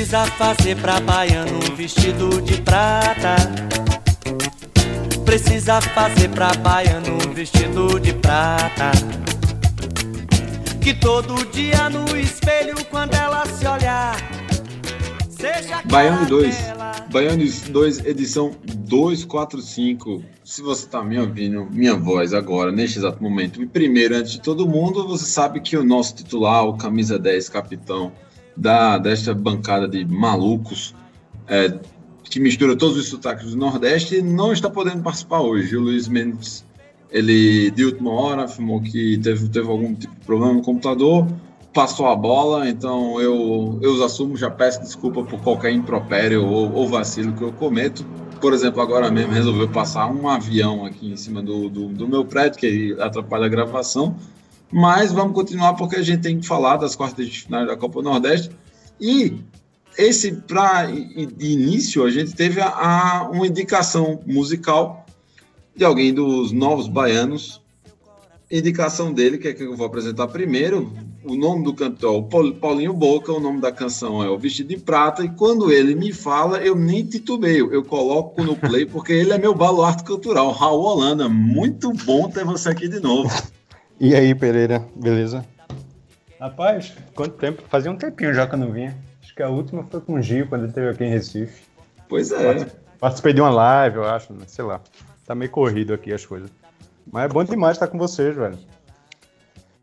Precisa fazer pra baiano um vestido de prata. Precisa fazer pra baiano um vestido de prata. Que todo dia no espelho, quando ela se olhar, seja Baiano clara 2, dela. Baiano 2, edição 245. Se você está me ouvindo, minha voz agora, neste exato momento, e primeiro, antes de todo mundo, você sabe que o nosso titular, o camisa 10, capitão da, desta bancada de malucos, é, que mistura todos os sotaques do Nordeste, não está podendo participar hoje. O Luiz Mendes, ele de última hora afirmou que teve, teve algum tipo de problema no computador, passou a bola, então eu, eu os assumo, já peço desculpa por qualquer impropério ou, ou vacilo que eu cometo. Por exemplo, agora mesmo resolveu passar um avião aqui em cima do, do, do meu prédio, que atrapalha a gravação. Mas vamos continuar porque a gente tem que falar das quartas de final da Copa Nordeste. E esse, para início, a gente teve a, a- uma indicação musical de alguém dos Novos Baianos. Indicação dele, que é que eu vou apresentar primeiro. O nome do cantor é Paulinho Boca, o nome da canção é O Vestido de Prata. E quando ele me fala, eu nem titubeio, eu coloco no play, porque ele é meu baluarte cultural. Raul Holanda, muito bom ter você aqui de novo. E aí, Pereira, beleza? Rapaz, quanto tempo? Fazia um tempinho já que eu não vinha. Acho que a última foi com o Gil, quando ele esteve aqui em Recife. Pois é. Participei de uma live, eu acho, né? sei lá. Tá meio corrido aqui as coisas. Mas é bom demais estar com vocês, velho.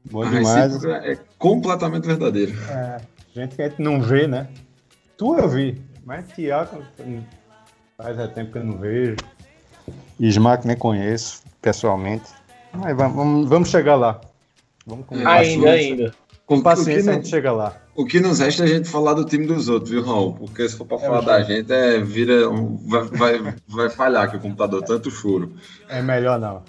Bom A demais. recíproca é completamente verdadeiro. É, gente que a gente não vê, né? Tu eu vi, mas Tiago hum, faz é tempo que eu não vejo. Ismac nem conheço pessoalmente. Mas vamos, vamos, chegar lá. Vamos com É, Ainda, ainda. Com O que paciência não- a gente chega lá. O que nos resta é a gente falar do time dos outros, viu, Raul? Porque se for para falar da gente, é, vira um- vai, vai, vai falhar aqui o computador, tanto choro. É melhor não.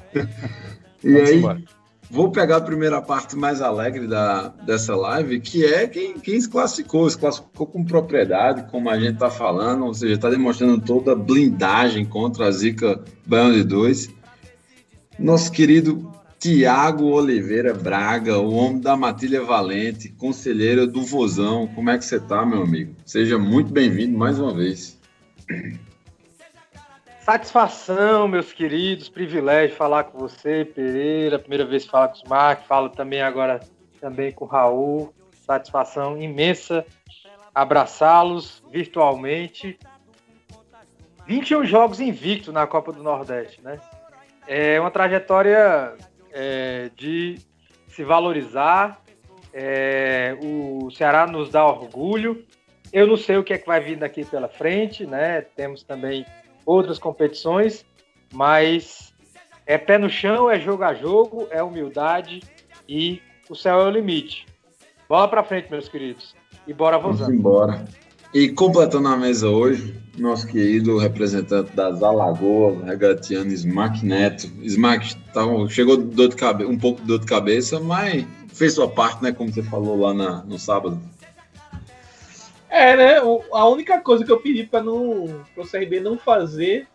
E Vamos aí, embora. vou pegar a primeira parte mais alegre da, dessa live, que é quem, quem se classificou. Se classificou com propriedade, como a gente está falando, ou seja, está demonstrando toda a blindagem contra a Zica Baiano de 2. Nosso querido Tiago Oliveira Braga, o homem da Matilha Valente, conselheiro do Vozão. Como é que você tá, meu amigo? Seja muito bem-vindo mais uma vez. Satisfação, meus queridos, privilégio falar com você, Pereira. Primeira vez que falo com o Mark, falo também agora também com o Raul. Satisfação imensa abraçá-los virtualmente. 21 jogos invicto na Copa do Nordeste, né? É uma trajetória é, de se valorizar. É, o Ceará nos dá orgulho. Eu não sei o que é que vai vir daqui pela frente, né? Temos também outras competições, mas é pé no chão, é jogo a jogo, é humildade e o céu é o limite. Bola pra frente, meus queridos. E bora Vamos vozando. embora. E completando a mesa hoje, nosso querido representante das Alagoas, regatiano Smack Neto. Smack, tá, chegou dor de cabe- um pouco de dor de cabeça, mas fez sua parte, né? Como você falou lá na- no sábado. É, né? o- a única coisa que eu pedi para pro CRB não fazer,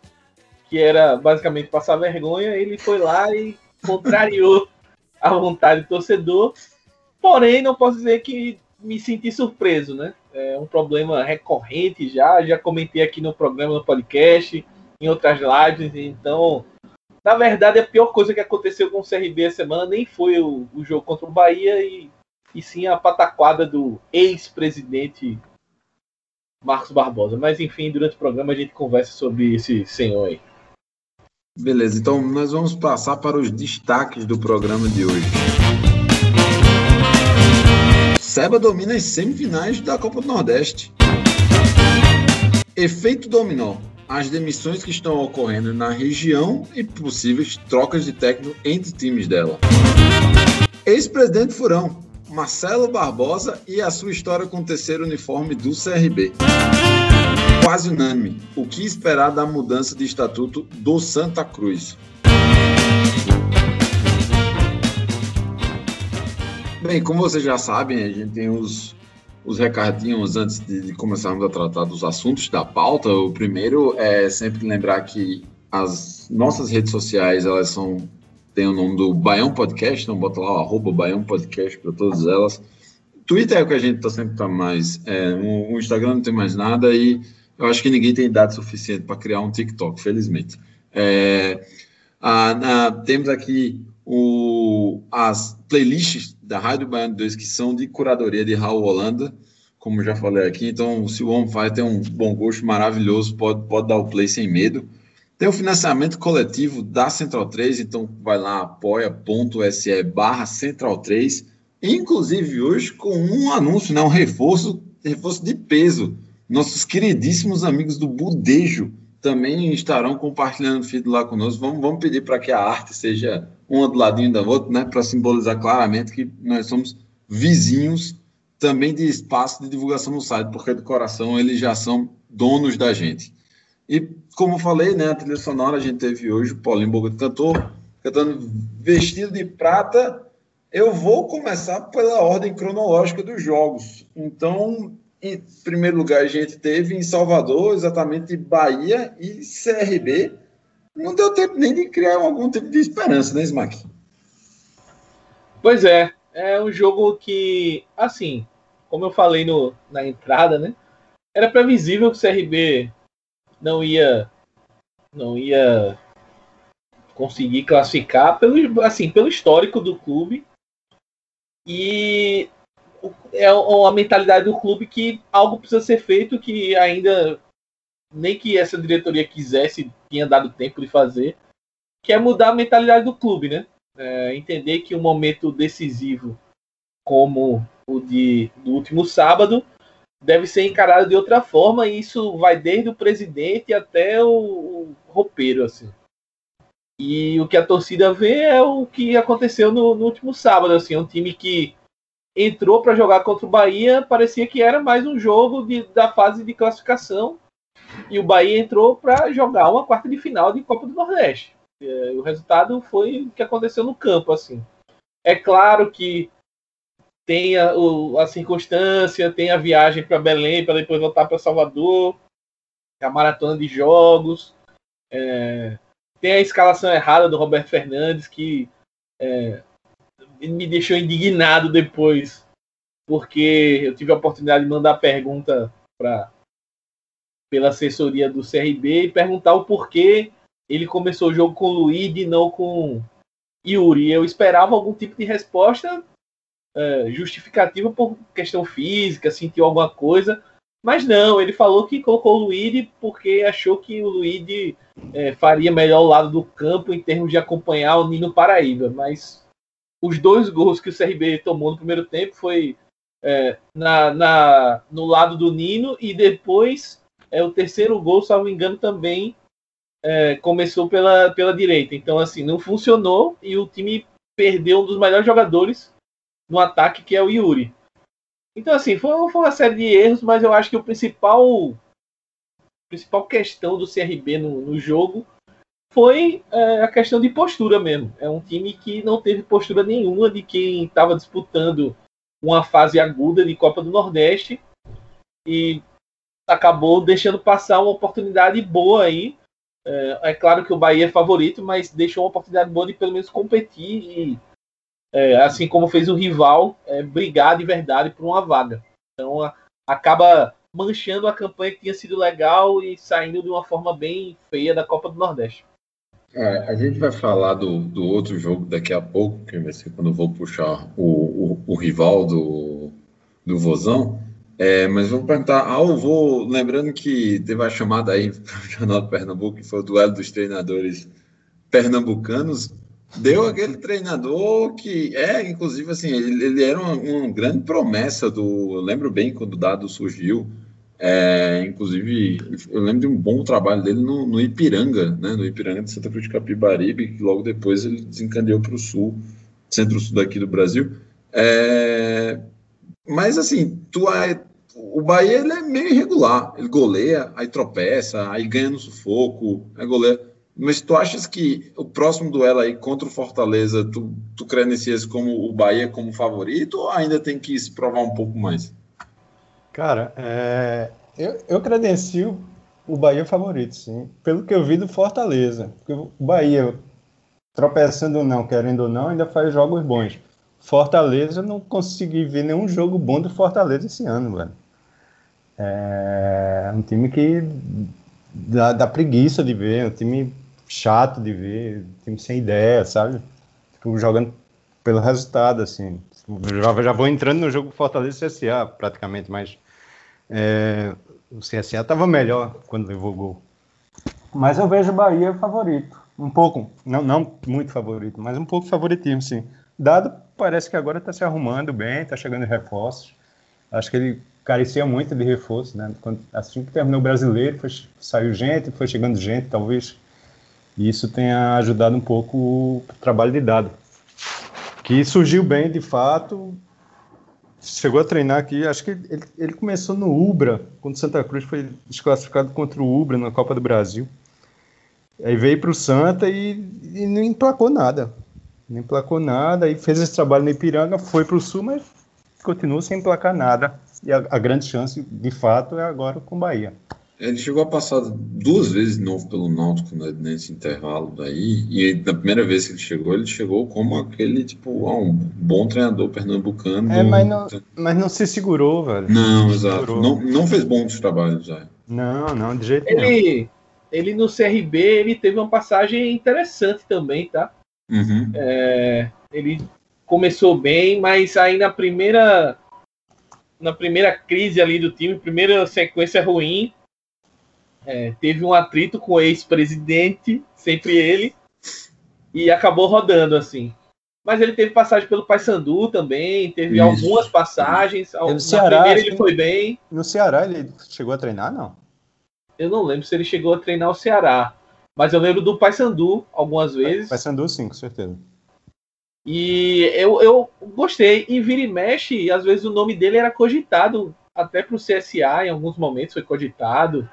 que era basicamente passar vergonha, ele foi lá e contrariou a vontade do torcedor. Porém, não posso dizer que me senti surpreso, né? É um problema recorrente já, já comentei aqui no programa, no podcast, em outras lives, então, na verdade, a pior coisa que aconteceu com o CRB essa semana nem foi o, o jogo contra o Bahia e, e sim a pataquada do ex-presidente Marcos Barbosa. Mas enfim, durante o programa a gente conversa sobre esse senhor aí. Beleza, então nós vamos passar para os destaques do programa de hoje. Seba domina as semifinais da Copa do Nordeste. Efeito dominó. As demissões que estão ocorrendo na região e possíveis trocas de técnico entre times dela. Ex-presidente Furão, Marcelo Barbosa e a sua história com o terceiro uniforme do CRB. Quase unânime. O que esperar da mudança de estatuto do Santa Cruz? Bem, como vocês já sabem, a gente tem os, os recadinhos antes de, começarmos a tratar dos assuntos da pauta. O primeiro é sempre lembrar que as nossas redes sociais, elas são tem o nome do Baião Podcast, então bota lá o arroba Baião Podcast para todas elas. Twitter é o que a gente está sempre tá mais. É, o, Instagram não tem mais nada e eu acho que ninguém tem idade suficiente para criar um TikTok, felizmente. É, a, a, temos aqui o, as playlists da Rádio Baiano 2 que são de curadoria de Raul Holanda, como já falei aqui. Então, se o homem vai ter um bom gosto maravilhoso, pode, pode dar o play sem medo. Tem o financiamento coletivo da Central 3, então vai lá, apoia.se barra Central 3, inclusive hoje com um anúncio, né, um reforço, reforço de peso. Nossos queridíssimos amigos do Budejo também estarão compartilhando o feed lá conosco. Vamos, vamos pedir para que a arte seja uma do ladinho da outra, né, para simbolizar claramente que nós somos vizinhos também de espaço de divulgação no site, porque do coração eles já são donos da gente. E como falei, né, a trilha sonora a gente teve hoje o Paulinho de Cantor cantando Vestido de Prata. Eu vou começar pela ordem cronológica dos jogos. Então, em primeiro lugar, a gente teve em Salvador, exatamente Bahia e CRB. Não deu tempo nem de criar algum tipo de esperança, né, Smack? Pois é, é um jogo que, assim, como eu falei no, na entrada, né? Era previsível que o CRB não ia não ia conseguir classificar pelo assim pelo histórico do clube e é a mentalidade do clube que algo precisa ser feito que ainda nem que essa diretoria quisesse tinha dado tempo de fazer que é mudar a mentalidade do clube né é, entender que um momento decisivo como o de do último sábado deve ser encarado de outra forma e isso vai desde o presidente até o, o roupeiro assim. E o que a torcida vê é o que aconteceu no, no último sábado, assim, um time que entrou para jogar contra o Bahia, parecia que era mais um jogo de, da fase de classificação. E o Bahia entrou para jogar uma quarta de final de Copa do Nordeste. E, o resultado foi o que aconteceu no campo, assim. É claro que tem a, o, a circunstância, tem a viagem para Belém para depois voltar para Salvador, a maratona de jogos, é, tem a escalação errada do Roberto Fernandes que é, me deixou indignado depois, porque eu tive a oportunidade de mandar pergunta para pela assessoria do CRB e perguntar o porquê ele começou o jogo com o Luiz e não com Yuri. Eu esperava algum tipo de resposta é, justificativa por questão física, sentiu alguma coisa. Mas não, ele falou que colocou o Luíde porque achou que o Luíde é, faria melhor o lado do campo em termos de acompanhar o Nino Paraíba. Mas os dois gols que o CRB tomou no primeiro tempo foi é, na, na, no lado do Nino e depois é, o terceiro gol, salvo engano, também é, começou pela, pela direita. Então, assim, não funcionou e o time perdeu um dos melhores jogadores no ataque, que é o Yuri. Então, assim, foi, foi uma série de erros, mas eu acho que o principal principal questão do CRB no, no jogo foi é, a questão de postura mesmo. É um time que não teve postura nenhuma de quem estava disputando uma fase aguda de Copa do Nordeste e acabou deixando passar uma oportunidade boa aí. É, é claro que o Bahia é favorito, mas deixou uma oportunidade boa de pelo menos competir e é, assim como fez o rival, é, brigar de verdade por uma vaga. Então a, acaba manchando a campanha que tinha sido legal e saindo de uma forma bem feia da Copa do Nordeste. É, a gente vai falar do, do outro jogo daqui a pouco, que vai ser quando eu vou puxar o, o, o rival do, do Vozão. É, mas vou perguntar, eu vou lembrando que teve a chamada aí para o Jornal do Pernambuco, que foi o duelo dos treinadores pernambucanos deu aquele treinador que é, inclusive, assim, ele, ele era uma, uma, grande promessa do. Eu lembro bem quando o dado surgiu. É, inclusive, eu lembro de um bom trabalho dele no, no Ipiranga, né, no Ipiranga de Santa Cruz de Capibaribe, que logo depois ele desencadeou para o sul, centro-sul daqui do Brasil. É, mas assim, tu é, o Bahia ele é meio irregular. Ele goleia, aí tropeça, aí ganha no sufoco, aí goleia. Mas tu achas que o próximo duelo aí contra o Fortaleza, tu, tu credencias como o Bahia como favorito ou ainda tem que se provar um pouco mais? Cara, é, eu, eu credencio o Bahia favorito, sim. Pelo que eu vi do Fortaleza. Porque o Bahia, tropeçando ou não, querendo ou não, ainda faz jogos bons. Fortaleza, não consegui ver nenhum jogo bom do Fortaleza esse ano, velho. É um time que dá, dá preguiça de ver, um time chato de ver, um time sem ideia, sabe? Fico jogando pelo resultado, assim. Já, já vou entrando no jogo Fortaleza e CSA, praticamente, mas é, o CSA estava melhor quando levou o gol. Mas eu vejo o Bahia favorito. Um pouco, não, não muito favorito, mas um pouco favoritismo, sim. Dado parece que agora está se arrumando bem, está chegando reforços. Acho que ele carecia muito de reforço, né? Quando, assim que terminou o brasileiro, foi, saiu gente, foi chegando gente, talvez. E isso tenha ajudado um pouco o trabalho de dado. Que surgiu bem, de fato, chegou a treinar aqui, acho que ele, ele começou no Ubra, quando Santa Cruz foi desclassificado contra o Ubra na Copa do Brasil. Aí veio para o Santa e, e, não emplacou nada. Não emplacou nada, aí fez esse trabalho no Ipiranga, foi para o Sul, mas continua sem emplacar nada. E a, a, grande chance, de fato, é agora com o Bahia. Ele chegou a passar duas vezes de novo pelo Náutico né, nesse intervalo daí, e na primeira vez que ele chegou, ele chegou como aquele, tipo, ah, um bom treinador pernambucano. É, mas não, mas não se segurou, velho. Não, exato. Não, não fez bons trabalhos já. Não, não, de jeito ele, nenhum. Ele no CRB, ele teve uma passagem interessante também, tá? Uhum. É, ele começou bem, mas aí na primeira na primeira crise ali do time, primeira sequência ruim, é, teve um atrito com o ex-presidente, sempre ele, e acabou rodando assim. Mas ele teve passagem pelo Paysandu também, teve Isso. algumas passagens. No na Ceará, primeira ele foi bem. No Ceará ele chegou a treinar, não? Eu não lembro se ele chegou a treinar o Ceará. Mas eu lembro do Paysandu algumas vezes. Paysandu, sim, com certeza. E eu, eu gostei. E vira e mexe, às vezes o nome dele era cogitado até para o CSA, em alguns momentos foi cogitado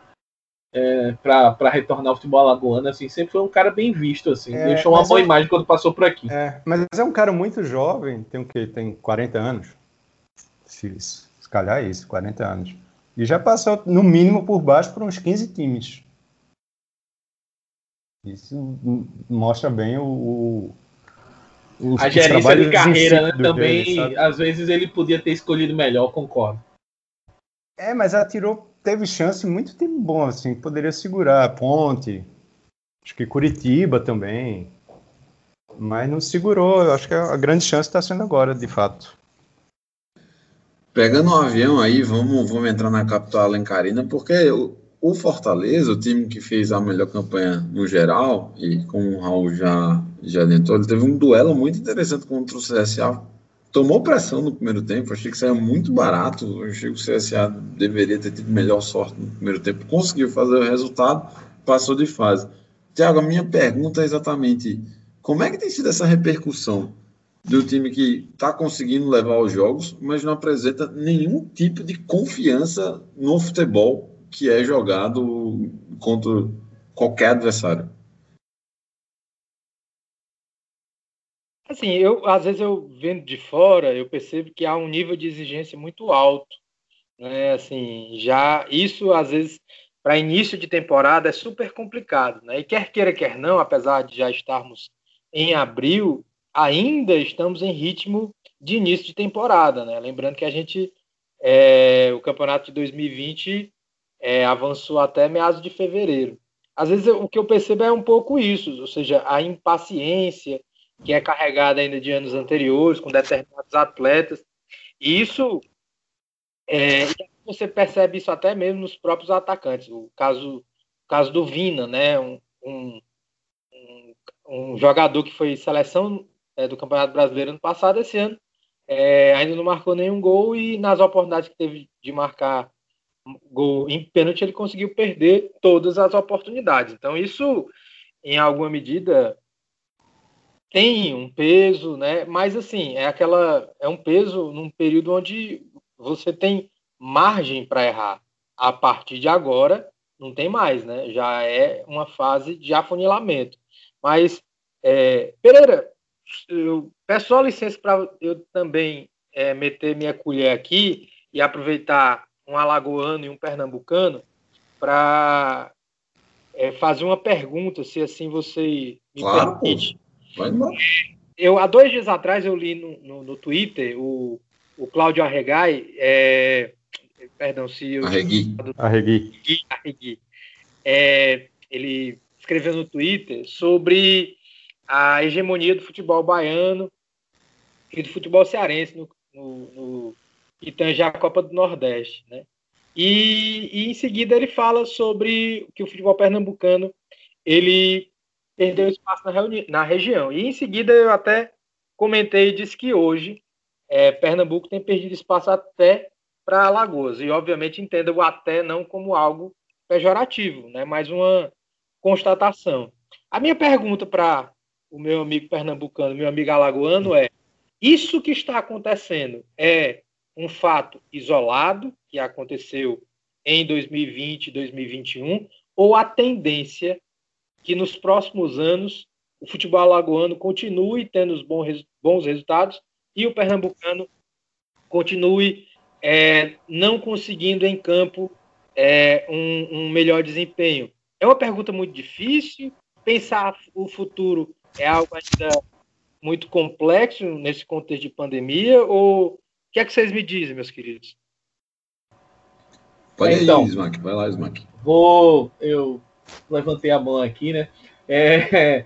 é, para retornar ao futebol alagoano, assim, sempre foi um cara bem visto, assim, é, deixou uma boa é, imagem quando passou por aqui. É, mas é um cara muito jovem, tem o que tem 40 anos, se, se calhar é isso, 40 anos, e já passou no mínimo por baixo por uns 15 times. Isso mostra bem o, o a gerência de carreira, né, também, dele, às vezes ele podia ter escolhido melhor, concordo. É, mas atirou teve chance muito time bom, assim, poderia segurar. Ponte, acho que Curitiba também. Mas não segurou. Eu acho que a grande chance está sendo agora, de fato. Pegando um avião aí, vamos, vamos entrar na capital alencarina, porque o, o Fortaleza, o time que fez a melhor campanha no geral, e como o Raul já, já ele teve um duelo muito interessante contra o CSA tomou pressão no primeiro tempo, achei que saiu muito barato, achei que o CSA deveria ter tido melhor sorte no primeiro tempo, conseguiu fazer o resultado, passou de fase. Tiago, a minha pergunta é exatamente como é que tem sido essa repercussão do time que está conseguindo levar os jogos, mas não apresenta nenhum tipo de confiança no futebol que é jogado contra qualquer adversário? Assim, eu às vezes eu vendo de fora, eu percebo que há um nível de exigência muito alto, né? Assim, já isso às vezes para início de temporada é super complicado, né? E quer queira quer não, apesar de já estarmos em abril, ainda estamos em ritmo de início de temporada, né? Lembrando que a gente é, o campeonato de 2020 é, avançou até meados de fevereiro. Às vezes o que eu percebo é um pouco isso, ou seja, a impaciência que é carregada ainda de anos anteriores, com determinados atletas. E isso, é, você percebe isso até mesmo nos próprios atacantes. O caso, o caso do Vina, né? Um, um, um jogador que foi seleção é, do Campeonato Brasileiro ano passado, esse ano, é, ainda não marcou nenhum gol e nas oportunidades que teve de marcar gol em pênalti, ele conseguiu perder todas as oportunidades. Então, isso, em alguma medida, tem um peso, né? Mas assim, é aquela é um peso num período onde você tem margem para errar. A partir de agora não tem mais, né? Já é uma fase de afunilamento. Mas é, Pereira, eu peço só licença para eu também é, meter minha colher aqui e aproveitar um alagoano e um pernambucano para é, fazer uma pergunta, se assim você me claro, permite. Vai eu, há dois dias atrás eu li no, no, no Twitter o, o Cláudio Arregai, é, perdão, se eu... Arregui. Arregui. Arregui. É, ele escreveu no Twitter sobre a hegemonia do futebol baiano e do futebol cearense no, no, no que tange a Copa do Nordeste, né? E, e, em seguida ele fala sobre que o futebol pernambucano ele perdeu espaço na, na região. E em seguida eu até comentei e disse que hoje é, Pernambuco tem perdido espaço até para Alagoas. E obviamente entenda o até não como algo pejorativo, né? mas uma constatação. A minha pergunta para o meu amigo pernambucano, meu amigo alagoano é: isso que está acontecendo é um fato isolado que aconteceu em 2020, 2021, ou a tendência que nos próximos anos o futebol alagoano continue tendo os bons, resultados e o pernambucano continue é, não conseguindo em campo é, um, um, melhor desempenho? É uma pergunta muito difícil. Pensar o futuro é algo ainda muito complexo nesse contexto de pandemia? Ou que é que vocês me dizem, meus queridos? Pode então, ir, Smack. Vai lá, Smack. Vou. Eu levantei a mão aqui, né? É,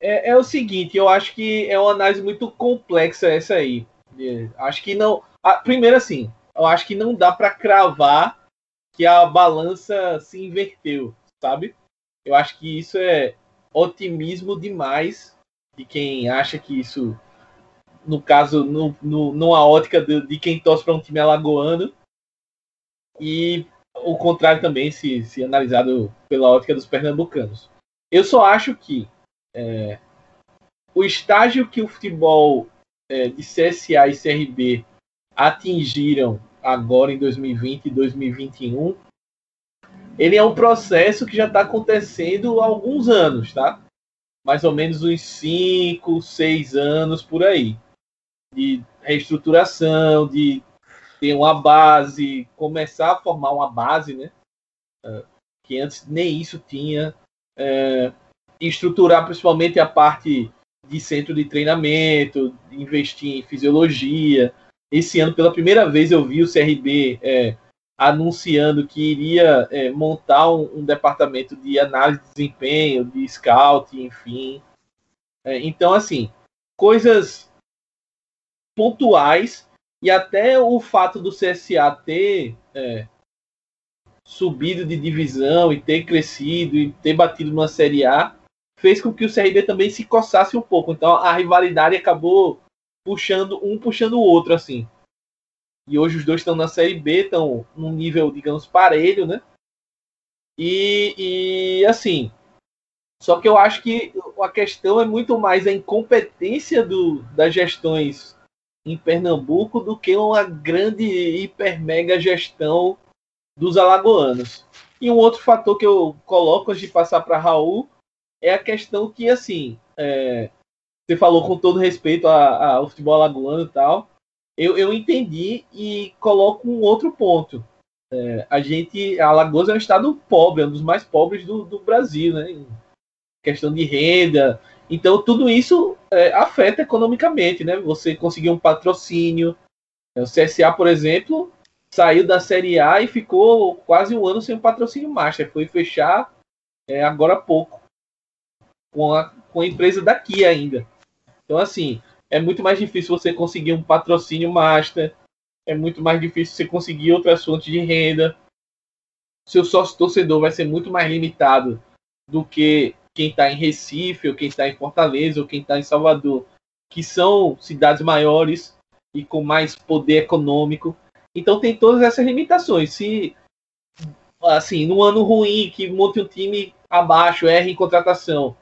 é, é, o seguinte, eu acho que é uma análise muito complexa essa aí. É, acho que não. A, primeiro, assim, eu acho que não dá para cravar que a balança se inverteu, sabe? Eu acho que isso é otimismo demais de quem acha que isso, no caso, no, no, numa ótica de, de quem torce para um time alagoano, e o contrário também, se, se analisado pela ótica dos pernambucanos. Eu só acho que é, o estágio que o futebol é, de CSA e CRB atingiram agora em 2020 e 2021, ele é um processo que já está acontecendo há alguns anos, tá? Mais ou menos uns 5, 6 anos por aí. De reestruturação, de ter uma base, começar a formar uma base, né? É, que antes nem isso tinha. É, estruturar principalmente a parte de centro de treinamento, investir em fisiologia. Esse ano, pela primeira vez, eu vi o CRB é, anunciando que iria é, montar um, um, departamento de análise de desempenho, de scout, enfim. É, então, assim, coisas pontuais e até o fato do CSA ter é, subido de divisão e ter crescido e ter batido numa Série A fez com que o CRB também se coçasse um pouco. Então a rivalidade acabou puxando um puxando o outro assim. E hoje os dois estão na Série B, estão num nível, digamos, parelho, né? E, e assim, só que eu acho que a questão é muito mais a incompetência do, das gestões em Pernambuco do que uma grande hiper mega gestão dos alagoanos. E um outro fator que eu coloco antes de passar para Raul é a questão que, assim, é, você falou com todo respeito ao futebol alagoano e tal, eu, eu entendi e coloco um outro ponto. É, a gente, a Alagoas é um estado pobre, é um dos mais pobres do, do Brasil, né? Em questão de renda. Então, tudo isso é, afeta economicamente, né? Você conseguir um patrocínio. O CSA, por exemplo, saiu da Série A e ficou quase um ano sem um patrocínio master. Foi fechar é, agora há pouco com a, com a empresa daqui ainda. Então, assim, é muito mais difícil você conseguir um patrocínio master, é muito mais difícil você conseguir outras fontes de renda. Seu sócio torcedor vai ser muito mais limitado do que quem está em Recife, ou quem está em Fortaleza, ou quem está em Salvador, que são cidades maiores e com mais poder econômico. Então tem todas essas limitações. Se assim, num ano ruim que monte um time abaixo, erre em contratação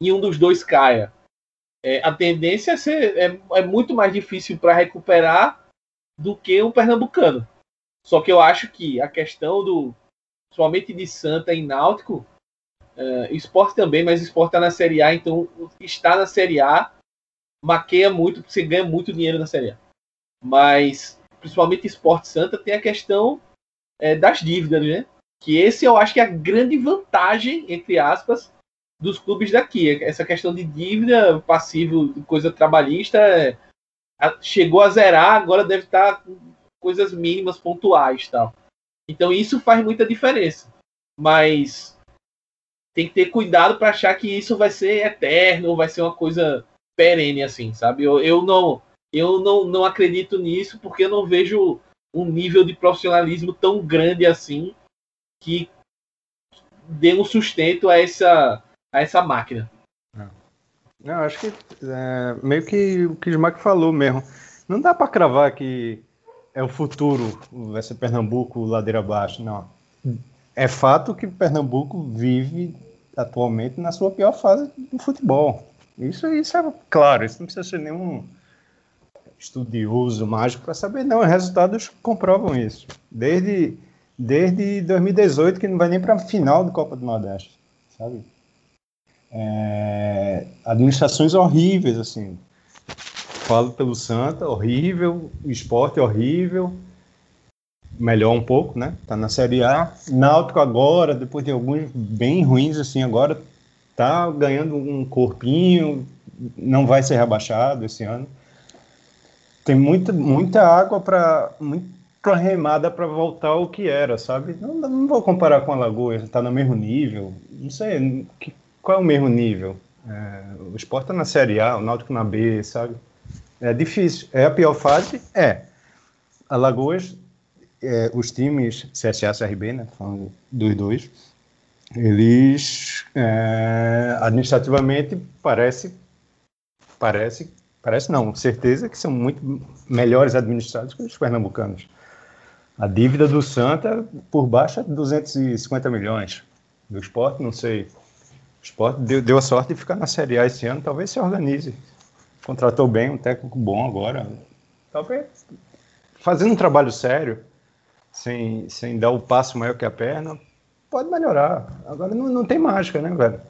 e um dos dois caia, é, a tendência é, ser, é, é muito mais difícil para recuperar do que um pernambucano. Só que eu acho que a questão do, somente de Santa e Náutico, uh, esporte também, mas esporte está na Série A, então está na Série A maqueia muito, porque você ganha muito dinheiro na Série A. Mas, principalmente esporte Santa, tem a questão é, das dívidas, né? Que esse eu acho que é a grande vantagem, entre aspas, dos clubes daqui. Essa questão de dívida, passivo, coisa trabalhista, é, chegou a zerar, agora deve estar com coisas mínimas, pontuais tal. Então isso faz muita diferença. Mas tem que ter cuidado para achar que isso vai ser eterno, vai ser uma coisa perene assim, sabe? Eu, eu não eu não, não acredito nisso porque eu não vejo um nível de profissionalismo tão grande assim que dê um sustento a essa a essa máquina. Eu acho que é, meio que o que o Smack falou mesmo. Não dá para cravar que é o futuro, vai ser Pernambuco ladeira abaixo, não. É fato que Pernambuco vive atualmente na sua pior fase do futebol. Isso, isso é claro, isso não precisa ser nenhum estudioso mágico para saber, não. Os resultados comprovam isso. Desde, desde 2018, que não vai nem para a final do Copa do Nordeste, sabe? É, administrações horríveis, assim. Falo pelo Santa, horrível. O esporte horrível. Melhor um pouco, né? Tá na Série A. Náutico agora, depois de alguns bem ruins, assim, agora tá ganhando um corpinho. Não vai ser rebaixado esse ano. Tem muita, muita água para muita remada para voltar ao que era, sabe? Não, não vou comparar com a Lagoa, está no mesmo nível. Não sei, que, qual é o mesmo nível? É, o Sport está na Série A, o Náutico na B, sabe? É difícil. É a pior fase? É. Alagoas, é, os times CSA e CRB, né, falando dos dois, eles é, administrativamente parece, parece, parece não, certeza que são muito melhores administrados que os pernambucanos. A dívida do Santa por baixo é 250 milhões. Do esporte, não sei. O esporte deu, deu a sorte de ficar na Série A esse ano, talvez se organize. Contratou bem, um técnico bom agora. Talvez fazendo um trabalho sério, sem, sem dar o passo maior que a perna, pode melhorar. Agora não, não tem mágica, né, velho?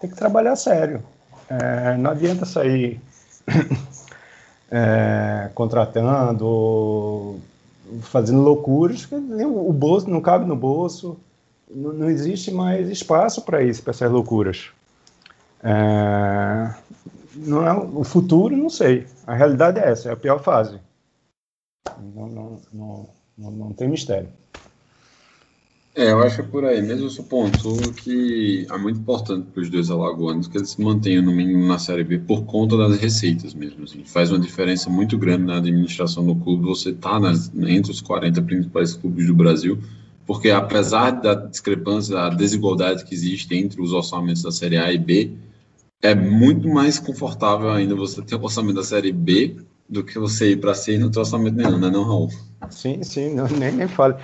Tem que trabalhar sério. É, não adianta sair é, contratando, fazendo loucuras, o bolso não cabe no bolso não, não existe mais espaço para isso, para essas loucuras. É, não é, o futuro, não sei. A realidade é essa, é a pior fase. Não, não, não, não, não tem mistério. É, eu acho que é por aí. Mesmo eu ponto que é muito importante para os dois alagoanos que eles se mantenham no mínimo na Série B por conta das receitas mesmo. Assim. Faz uma diferença muito grande na administração do clube. Você está entre os 40 principais clubes do Brasil porque apesar da discrepância, da desigualdade que existe entre os orçamentos da Série A e B, é muito mais confortável ainda você ter o orçamento da Série B do que você ir para e não ter orçamento nenhum, né, não, Raul? Sim, sim, não, nem, nem falo.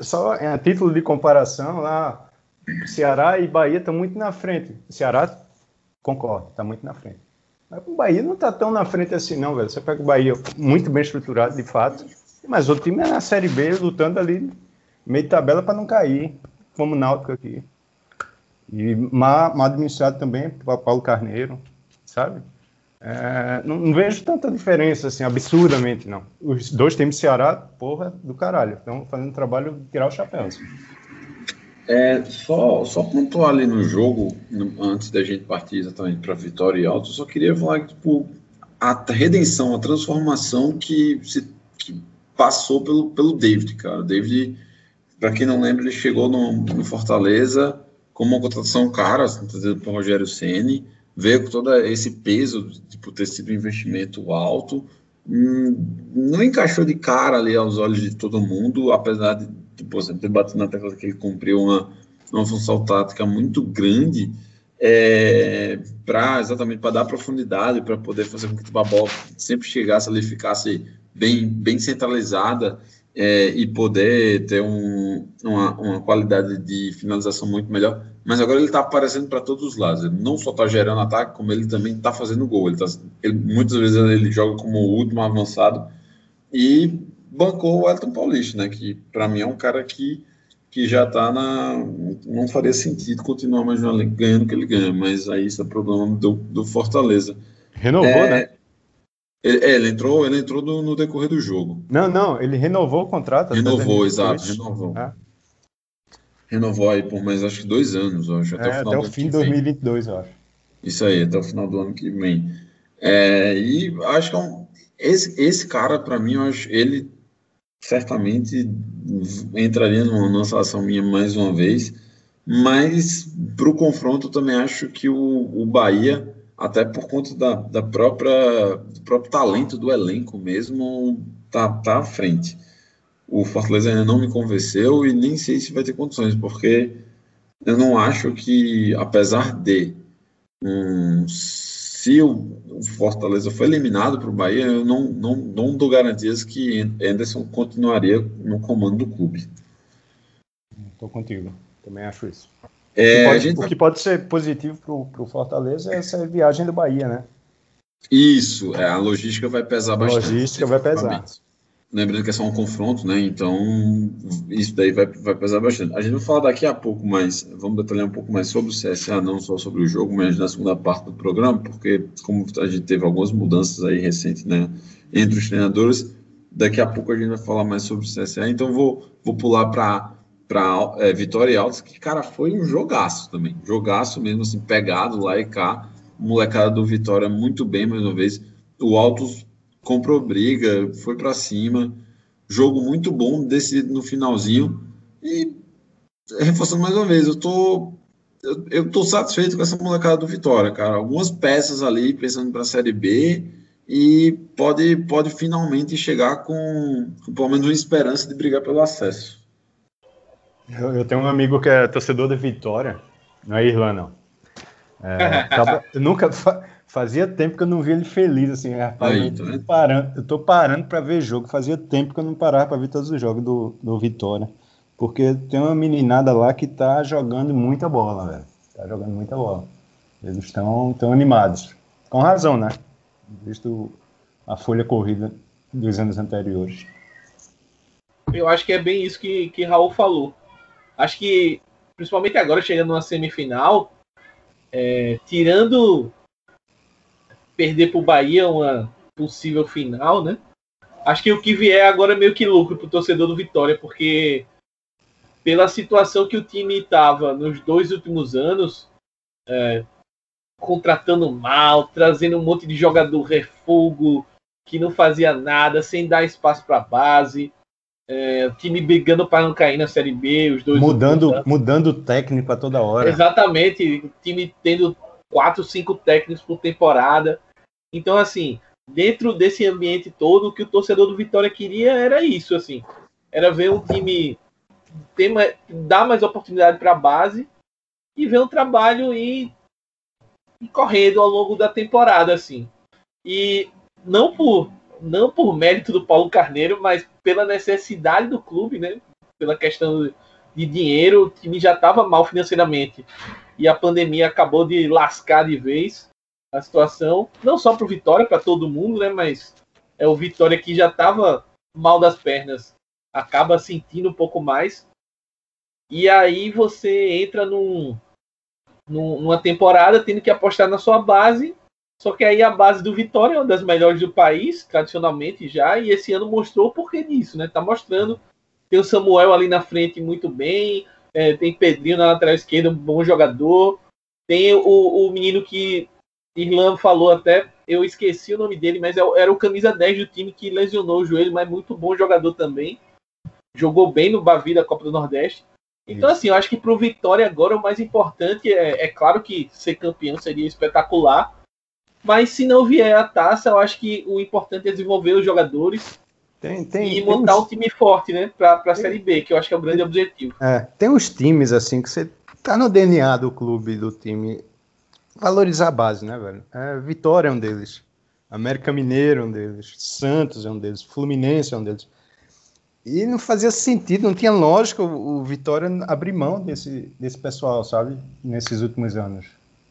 Só a título de comparação, lá, Ceará e Bahia estão muito na frente. Ceará, concordo, está muito na frente. Mas o Bahia não está tão na frente assim, não, velho. Você pega o Bahia muito bem estruturado, de fato, mas o time é na Série B, lutando ali meio de tabela para não cair, como o Náutico aqui. E mal, administrado também Paulo Carneiro, sabe? É, não, não, vejo tanta diferença, assim, absurdamente, não. Os dois times de Ceará, porra, do caralho. Estão fazendo trabalho de tirar o chapéu. Assim. É, só, só pontuar ali no jogo, no, antes da gente partir exatamente para Vitória e Alto, eu só queria falar tipo, a redenção, a transformação que, se, que passou pelo, pelo David, cara. O David para quem não lembra, ele chegou no, no Fortaleza como uma contratação cara, assim, trazido por Rogério Ceni, veio com todo esse peso de tipo, ter sido um investimento alto, hum, não encaixou de cara ali aos olhos de todo mundo, apesar de, tipo, sempre batido na tecla que ele cumpriu uma, uma função tática muito grande, é, para exatamente para dar profundidade, para poder fazer com que a bola sempre chegasse ali, ficasse bem, bem centralizada é, e poder ter um, uma, uma qualidade de finalização muito melhor. Mas agora ele está aparecendo para todos os lados. Ele não só está gerando ataque, como ele também está fazendo gol. Ele tá, ele, muitas vezes ele joga como o último avançado e bancou o Elton Paulista, né? Que para mim é um cara que, que já está na. Não faria sentido continuar mais ganhando o que ele ganha, mas aí isso é problema do, do Fortaleza. Renovou, é, né? Ele, é, ele entrou, ele entrou no, no, decorrer do jogo. Não, não, ele renovou o contrato. Renovou, exato, renovou. É. Renovou aí por mais acho que dois anos, acho, até, é, o, final até o fim de 2022, eu acho. Isso aí, até o final do ano que vem. É, e acho que é um, esse, esse cara, para mim, eu acho, ele certamente entraria numa, situação minha mais uma vez, mas para o confronto também acho que o, o Bahia até por conta da, da própria, do próprio talento do elenco mesmo, tá, tá à frente. O Fortaleza ainda não me convenceu e nem sei se vai ter condições, porque eu não acho que, apesar de se o, o Fortaleza foi eliminado para o Bahia, eu não, não, não dou garantias que Anderson continuaria no comando do clube. Estou contigo, também acho isso. É, pode, gente... O que pode ser positivo para o Fortaleza é essa viagem do Bahia, né? Isso, é, a logística vai pesar bastante. A logística vai pesar. Lembrando que é só um confronto, né? Então, isso daí vai, vai pesar bastante. A gente vai falar daqui a pouco mais, vamos detalhar um pouco mais sobre o CSA, não só sobre o jogo, mas na segunda parte do programa, porque como a gente teve algumas mudanças aí recentes, né? Entre os treinadores, daqui a pouco a gente vai falar mais sobre o CSA, então vou, vou pular para para é, Vitória e Altos, que, cara, foi um jogaço também. Jogaço mesmo, assim, pegado lá e cá. Molecada do Vitória muito bem, mais uma vez. O Altos comprou briga, foi para cima. Jogo muito bom, decidido no finalzinho. E reforçando mais uma vez, eu tô eu, eu tô satisfeito com essa molecada do Vitória, cara. Algumas peças ali pensando para a Série B e pode, pode finalmente chegar com, com pelo menos uma esperança de brigar pelo acesso. Eu, eu, tenho um amigo que é torcedor da Vitória, não é Irlanda, não. É, tava, eu nunca fa, fazia tempo que eu não via ele feliz, assim, rapaz. Aí, eu, tô parando, eu tô parando para ver jogo. Fazia tempo que eu não parava para ver todos os jogos do, do Vitória. Porque tem uma meninada lá que tá jogando muita bola, velho. Tá jogando muita bola. Eles estão tão animados. Com razão, né? Visto a folha corrida dos anos anteriores. Eu acho que é bem isso que, que Raul falou acho que, principalmente agora, chegando numa semifinal, é, tirando perder para o Bahia uma possível final, né? Acho que o que vier agora é meio que lucro para o torcedor do Vitória, porque pela situação que o time estava nos dois últimos anos, é, contratando mal, trazendo um monte de jogador refugo que não fazia nada, sem dar espaço para a base, é, time brigando para não cair na Série B, os dois. Mudando, mudando técnico a toda hora. Exatamente, time tendo quatro, cinco técnicos por temporada. Então, assim, dentro desse ambiente todo, o que o torcedor do Vitória queria era isso, assim. Era ver um time ter mais, dar mais oportunidade para a base e ver um trabalho e, e correndo ao longo da temporada, assim. E não por não por mérito do Paulo Carneiro, mas pela necessidade do clube, né? Pela questão de dinheiro, o time já estava mal financeiramente e a pandemia acabou de lascar de vez a situação, não só para o Vitória, para todo mundo, né? Mas é o Vitória que já estava mal das pernas, acaba sentindo um pouco mais. E aí você entra num, num, numa temporada tendo que apostar na sua base só que aí a base do Vitória é uma das melhores do país, tradicionalmente já, e esse ano mostrou o porquê disso, né? Tá mostrando. Tem o Samuel ali na frente muito bem, é, tem Pedrinho na lateral esquerda, um bom jogador. Tem o, o menino que Irlan falou até, eu esqueci o nome dele, mas é era o camisa 10 do time que lesionou o joelho, mas muito bom jogador também. Jogou bem no Bavi da Copa do Nordeste. Então, assim, eu acho que para o Vitória agora o mais importante é, é claro que ser campeão seria espetacular, mas se não vier a taça, eu acho que o importante é desenvolver os jogadores tem, tem, e montar um time forte, né? Para a Série B, que eu acho que é o grande objetivo. É, tem uns times assim que você tá no DNA do clube, do time. Valorizar a base, né, velho? É, Vitória é um deles. América Mineiro é um deles. Santos é um deles. Fluminense é um deles. E não fazia sentido, não tinha lógica o, o Vitória abrir mão desse, desse pessoal, sabe? Nesses últimos anos.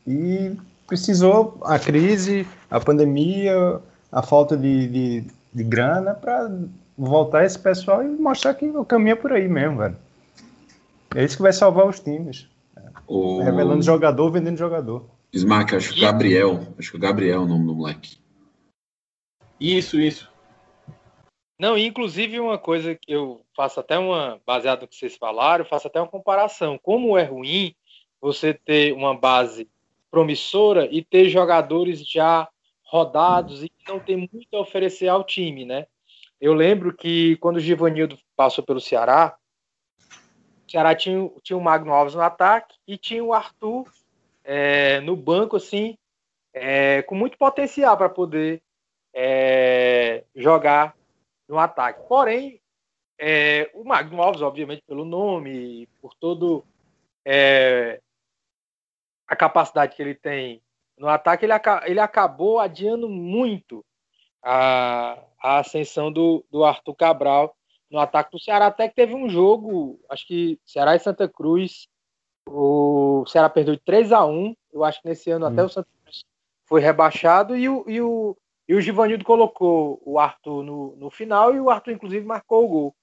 E precisou a crise, a pandemia, a falta de, de, de grana para voltar esse pessoal e mostrar que o caminho é por aí mesmo, velho. É isso que vai salvar os times. O... Revelando jogador, vendendo jogador. Smack, acho que o Gabriel. Acho que o Gabriel é o nome do moleque. Isso, isso. Não, inclusive uma coisa que eu faço até uma, baseado no que vocês falaram, eu faço até uma comparação. Como é ruim você ter uma base promissora e ter jogadores já rodados e não tem muito a oferecer ao time, né? Eu lembro que quando o Givanildo passou pelo Ceará, o Ceará tinha, tinha o Magno Alves no ataque e tinha o Arthur é, no banco, assim, é, com muito potencial para poder é, jogar no ataque. Porém, é, o Magno Alves, obviamente, pelo nome, por todo é, a capacidade que ele tem no ataque, ele, ele acabou adiando muito a, a ascensão do, do Arthur Cabral no ataque do Ceará. Até que teve um jogo, acho que Ceará e Santa Cruz, o Ceará perdeu de 3 a 1 Eu acho que nesse ano hum. até o Santa Cruz foi rebaixado e o, e o, e o Givanildo colocou o Arthur no, no final e o Arthur, inclusive, marcou o gol.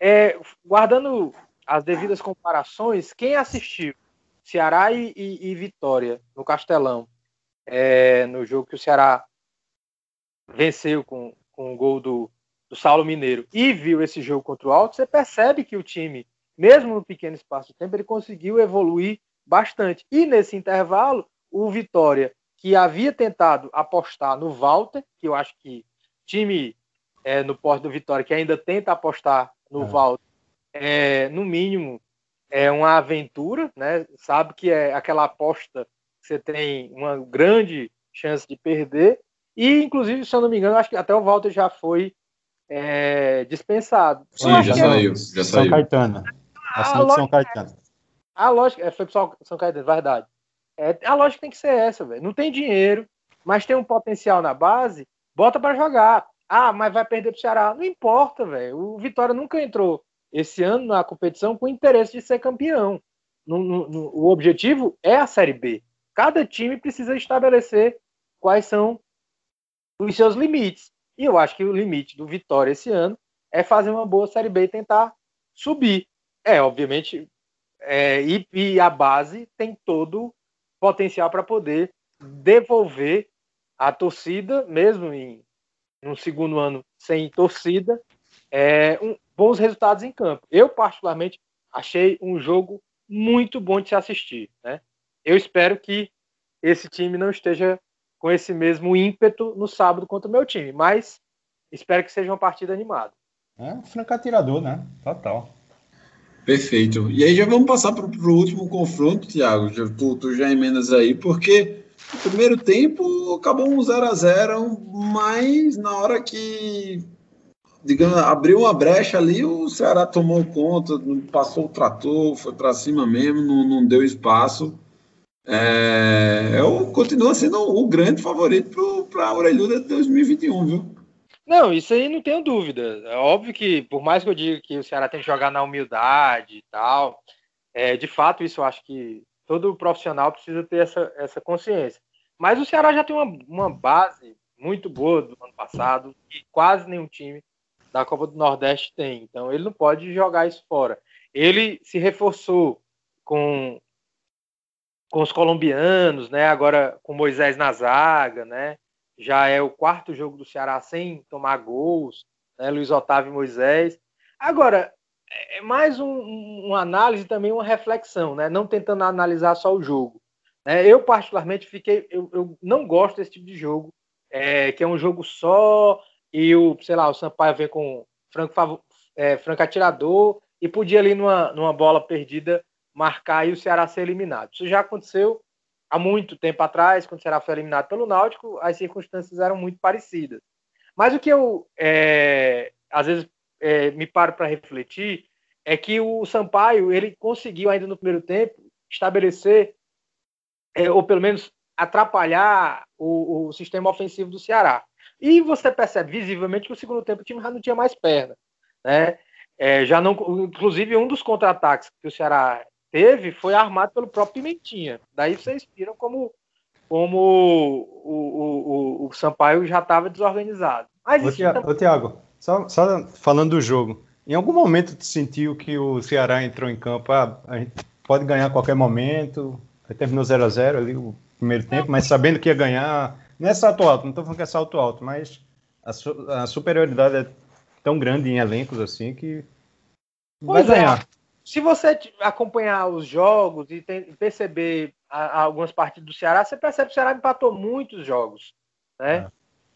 É, guardando as devidas comparações, quem assistiu Ceará e, e, e Vitória no Castelão, é, no jogo que o Ceará venceu com, com o gol do, do Saulo Mineiro e viu esse jogo contra o Alto, você percebe que o time, mesmo no pequeno espaço de tempo, ele conseguiu evoluir bastante. E nesse intervalo, o Vitória, que havia tentado apostar no Walter, que eu acho que time é, no porte do Vitória que ainda tenta apostar no é. Walter, é, no mínimo é uma aventura, né? Sabe que é aquela aposta que você tem uma grande chance de perder. E, inclusive, se eu não me engano, acho que até o Walter já foi é, dispensado. Sim, já saiu, já São saiu. Caetano. Acima de São Caetano. A lógica, é, foi pro São Caetano, verdade. É, a lógica tem que ser essa, velho. Não tem dinheiro, mas tem um potencial na base, bota para jogar. Ah, mas vai perder pro Ceará. Não importa, velho. O Vitória nunca entrou esse ano na competição com interesse de ser campeão. No, no, no, o objetivo é a Série B. Cada time precisa estabelecer quais são os seus limites. E eu acho que o limite do Vitória esse ano é fazer uma boa Série B e tentar subir. É, obviamente, é, e, e, a base tem todo potencial para poder devolver a torcida, mesmo em no segundo ano sem torcida, é, um, bons resultados em campo. Eu, particularmente, achei um jogo muito bom de se assistir. Né? Eu espero que esse time não esteja com esse mesmo ímpeto no sábado contra o meu time, mas espero que seja uma partida animada. É um franco atirador, né? Total. Perfeito. E aí já vamos passar para o último confronto, Thiago. Já, tu, tu já emendas aí, porque o primeiro tempo acabou um 0 a 0 mas na hora que digamos, abriu uma brecha ali, o Ceará tomou conta, passou o trator, foi para cima mesmo, não, não deu espaço. É, eu continua sendo o grande favorito para a Orelhuda de 2021, viu? Não, isso aí não tenho dúvida. É óbvio que, por mais que eu diga que o Ceará tem que jogar na humildade e tal, é, de fato, isso eu acho que todo profissional precisa ter essa, essa consciência. Mas o Ceará já tem uma, uma base muito boa do ano passado, e quase nenhum time da Copa do Nordeste tem. Então ele não pode jogar isso fora. Ele se reforçou com com os colombianos, né? Agora com Moisés na zaga, né? Já é o quarto jogo do Ceará sem tomar gols, né? Luiz Otávio e Moisés. Agora é mais um, uma análise também uma reflexão, né? Não tentando analisar só o jogo. Né? Eu particularmente fiquei, eu, eu não gosto desse tipo de jogo, é, que é um jogo só e o, sei lá, o Sampaio vem com franco, é, franco atirador e podia ali numa, numa bola perdida marcar e o Ceará ser eliminado. Isso já aconteceu há muito tempo atrás, quando o Ceará foi eliminado pelo Náutico, as circunstâncias eram muito parecidas. Mas o que eu, é, às vezes, é, me paro para refletir é que o Sampaio ele conseguiu ainda no primeiro tempo estabelecer, é, ou pelo menos atrapalhar o, o sistema ofensivo do Ceará. E você percebe visivelmente que o segundo tempo o time já não tinha mais perna. Né? é, já não, inclusive um dos contra-ataques que o Ceará teve foi armado pelo próprio Pimentinha. Daí vocês viram como como o, o, o, o Sampaio já estava desorganizado. Mas ô, Tiago, também... Thiago só, só, falando do jogo, em algum momento tu sentiu que o Ceará entrou em campo, ah, a gente pode ganhar a qualquer momento, terminou 0 a 0 ali o primeiro tempo, mas sabendo que ia ganhar, não é salto alto, não estou falando que é salto alto, mas a, su a, superioridade é tão grande em elencos assim que pois vai é. ganhar. Se você acompanhar os jogos e perceber a, a algumas partidas do Ceará, você percebe que o Ceará empatou muitos jogos, né? É.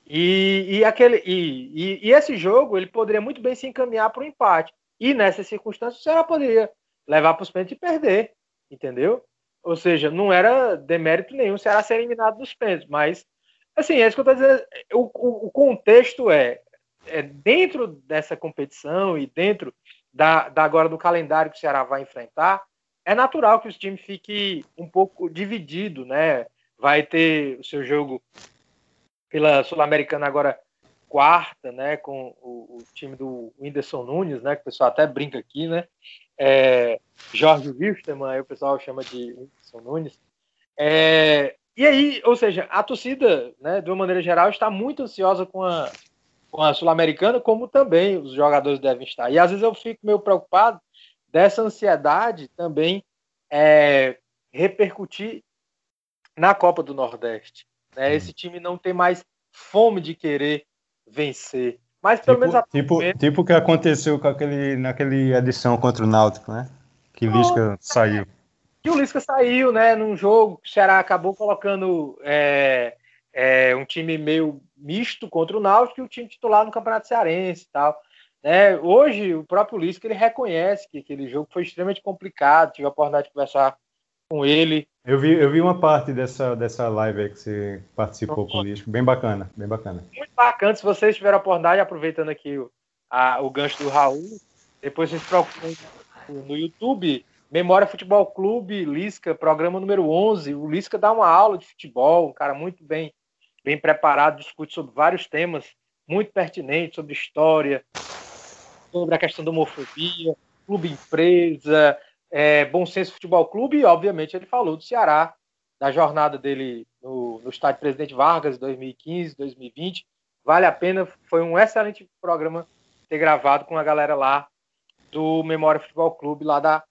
E, e, aquele, e, e, e, esse jogo ele poderia muito bem se encaminhar para o empate. E nessas circunstâncias o Ceará poderia levar para os pênaltis e perder, entendeu? Ou seja, não era demérito nenhum o Ceará ser eliminado dos pênaltis, mas assim, é isso que eu estou dizendo. O, o, o contexto é, é, dentro dessa competição e dentro da, da agora do calendário que o Ceará vai enfrentar, é natural que o time fique um pouco dividido, né? Vai ter o seu jogo pela Sul-Americana agora quarta, né? Com o, o, time do Whindersson Nunes, né? Que o pessoal até brinca aqui, né? É, Jorge Wilstermann, aí o pessoal chama de Whindersson Nunes. É, e aí, ou seja, a torcida, né, de uma maneira geral, está muito ansiosa com a, com a Sul-Americana, como também os jogadores devem estar. E às vezes eu fico meio preocupado dessa ansiedade também é, repercutir na Copa do Nordeste. Né? Esse time não tem mais fome de querer vencer. Mas pelo tipo, menos tipo, momento... tipo o que aconteceu com aquele naquele edição contra o Náutico, né? Que Lisca saiu. E o Lisca saiu, né? Num jogo que o Ceará acabou colocando é, é, um time meio misto contra o Náutico e o time titular no Campeonato Cearense e tal. Né? Hoje, o próprio Lisca ele reconhece que aquele jogo foi extremamente complicado, tive a oportunidade de conversar com ele. Eu vi, eu vi uma parte dessa, dessa live aí que você participou com o Lisca, bem bacana, bem bacana. Muito bacana, se vocês tiverem a oportunidade, aproveitando aqui o, a, o gancho do Raul, depois vocês procuram no YouTube, Memória Futebol Clube, Lisca, programa número 11, o Lisca dá uma aula de futebol, um cara muito bem, bem preparado, discute sobre vários temas muito pertinentes, sobre história, sobre a questão da homofobia, clube empresa, é, Bom Senso Futebol Clube, e obviamente ele falou do Ceará, da jornada dele no, no estádio Presidente Vargas, 2015, 2020. Vale a pena, foi um excelente programa ter gravado com a galera lá do Memória Futebol Clube, lá da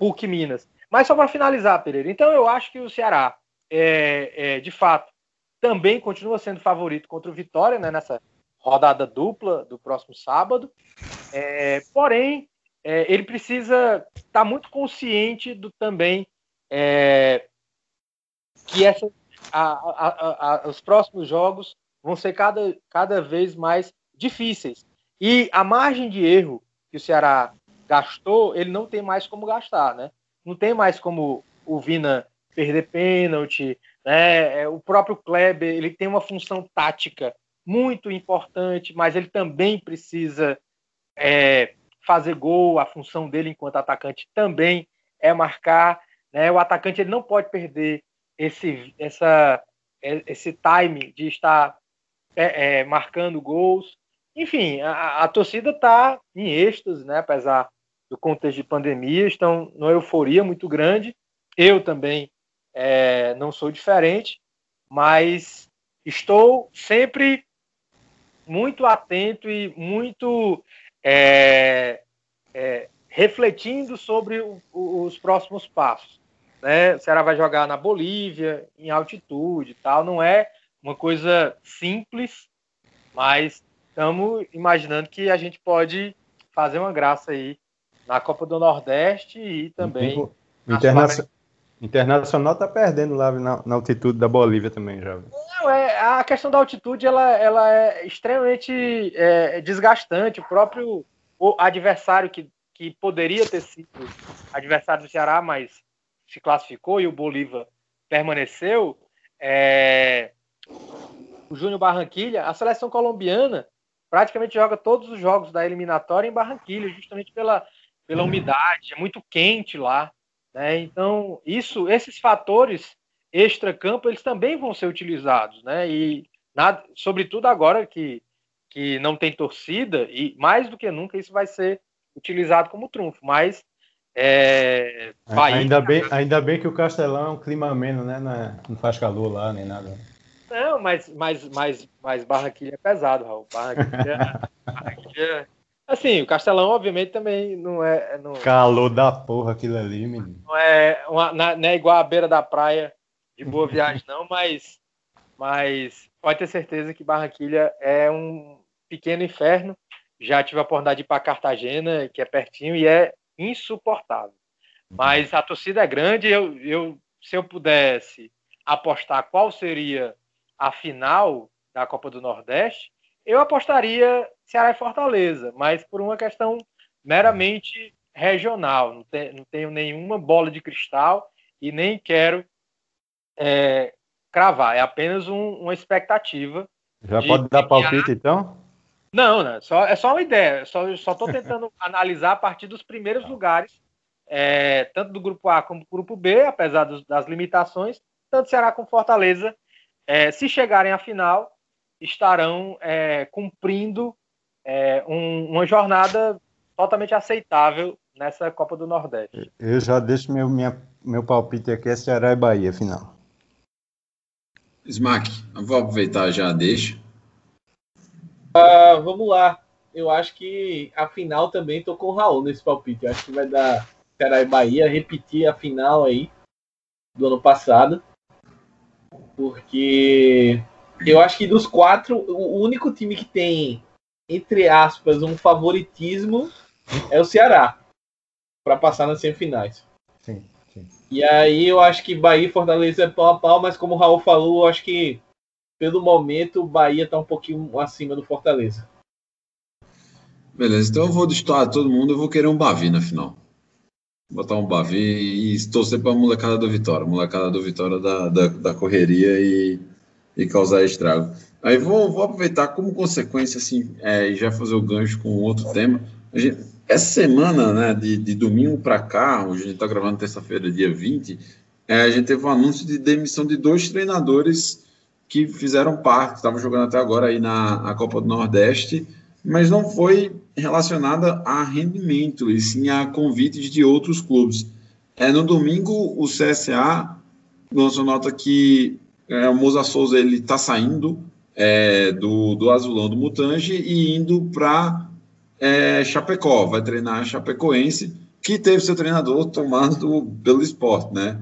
PUC Minas. Mas só para finalizar, Pereira, então eu acho que o Ceará, é, é, de fato, também continua sendo favorito contra o Vitória, né, nessa rodada dupla do próximo sábado. É, porém, é, ele precisa estar tá muito consciente do também é, que essa, a, a, a, os próximos jogos vão ser cada, cada vez mais difíceis. E a margem de erro que o Ceará gastou, ele não tem mais como gastar, né? Não tem mais como o Vina perder pênalti, né? É, o próprio Kleber, ele tem uma função tática muito importante, mas ele também precisa é, fazer gol, a função dele enquanto atacante também é marcar. Né? O atacante ele não pode perder esse, essa, é, esse time de estar é, é, marcando gols. Enfim, a, a torcida está em êxtase, né? apesar do contexto de pandemia, estão numa euforia muito grande. Eu também é, não sou diferente, mas estou sempre muito atento e muito é, é, refletindo sobre o, os próximos passos. Né? O Ceará vai jogar na Bolívia, em altitude e tal. Não é uma coisa simples, mas estamos imaginando que a gente pode fazer uma graça aí na Copa do Nordeste e também. Internacional. Internacional tá perdendo lá na, na, altitude da Bolívia também, já. Não, é, a questão da altitude ela, ela é extremamente é, desgastante. O próprio o adversário que, que poderia ter sido adversário do Ceará, mas se classificou e o Bolívar permaneceu, é, o Júnior Barranquilha, a seleção colombiana praticamente joga todos os jogos da eliminatória em Barranquilha, justamente pela, pela umidade, é muito quente lá. Né? Então, isso, esses fatores extra-campo, eles também vão ser utilizados. Né? E, nada, sobretudo agora que, que não tem torcida, e mais do que nunca isso vai ser utilizado como trunfo, mas é, Bahia, ainda, bem, ainda bem que o Castelão é um clima ameno, né? Não faz calor lá, nem nada. Não, mas, mas, mas, mas Barranquilha é pesado, Raul. Barranquilha, Barranquilha Assim, o Castelão, obviamente, também não é. Não, Calor da porra aquilo ali, menino. Não é, uma, não é igual a beira da praia de boa viagem, não, mas, mas pode ter certeza que Barranquilha é um pequeno inferno. Já tive a oportunidade de ir para Cartagena, que é pertinho, e é insuportável. Mas a torcida é grande. Eu, eu, se eu pudesse apostar qual seria a final da Copa do Nordeste, eu apostaria Ceará e Fortaleza, mas por uma questão meramente regional. Não, te, não tenho nenhuma bola de cristal e nem quero é, cravar. É apenas um, uma expectativa. Já pode dar palpite, então? Não, não só, é só uma ideia. Só estou tentando analisar a partir dos primeiros lugares, é, tanto do grupo A como do grupo B, apesar dos, das limitações, tanto Ceará como Fortaleza, é, se chegarem à final, estarão é, cumprindo é, um, uma jornada totalmente aceitável nessa Copa do Nordeste. Eu já deixo meu, minha, meu palpite aqui, é Ceará e Bahia, final. Smack, vou aproveitar já, deixa. Uh, vamos lá. Eu acho que a final também tô com o Raul nesse palpite. Eu acho que vai dar Ceará e Bahia, repetir a final aí do ano passado. Porque eu acho que dos quatro, o único time que tem entre aspas, um favoritismo é o Ceará para passar nas semifinais. Sim, sim. E aí eu acho que Bahia e Fortaleza é pau a pau, mas como o Raul falou, eu acho que pelo momento o Bahia está um pouquinho acima do Fortaleza. Beleza, então eu vou destoar todo mundo, eu vou querer um Bavi na final. Vou botar um Bavi e torcer para a molecada do Vitória. molecada do Vitória da, da, da correria e, e causar estrago. Aí vou, vou aproveitar como consequência, assim, é, e já fazer o gancho com outro tema. Gente, essa semana, né, de, de domingo para cá, hoje a gente está gravando terça-feira, dia 20, é, a gente teve um anúncio de demissão de dois treinadores que fizeram parte, estavam jogando até agora aí na, Copa do Nordeste, mas não foi relacionada a rendimento, e sim a convites de outros clubes. É, no domingo, o CSA lançou nota que é, o Moza Souza ele está saindo é, do, do Azulão do Mutange e indo para é, Chapecó, vai treinar a Chapecoense, que teve seu treinador tomado pelo esporte, né?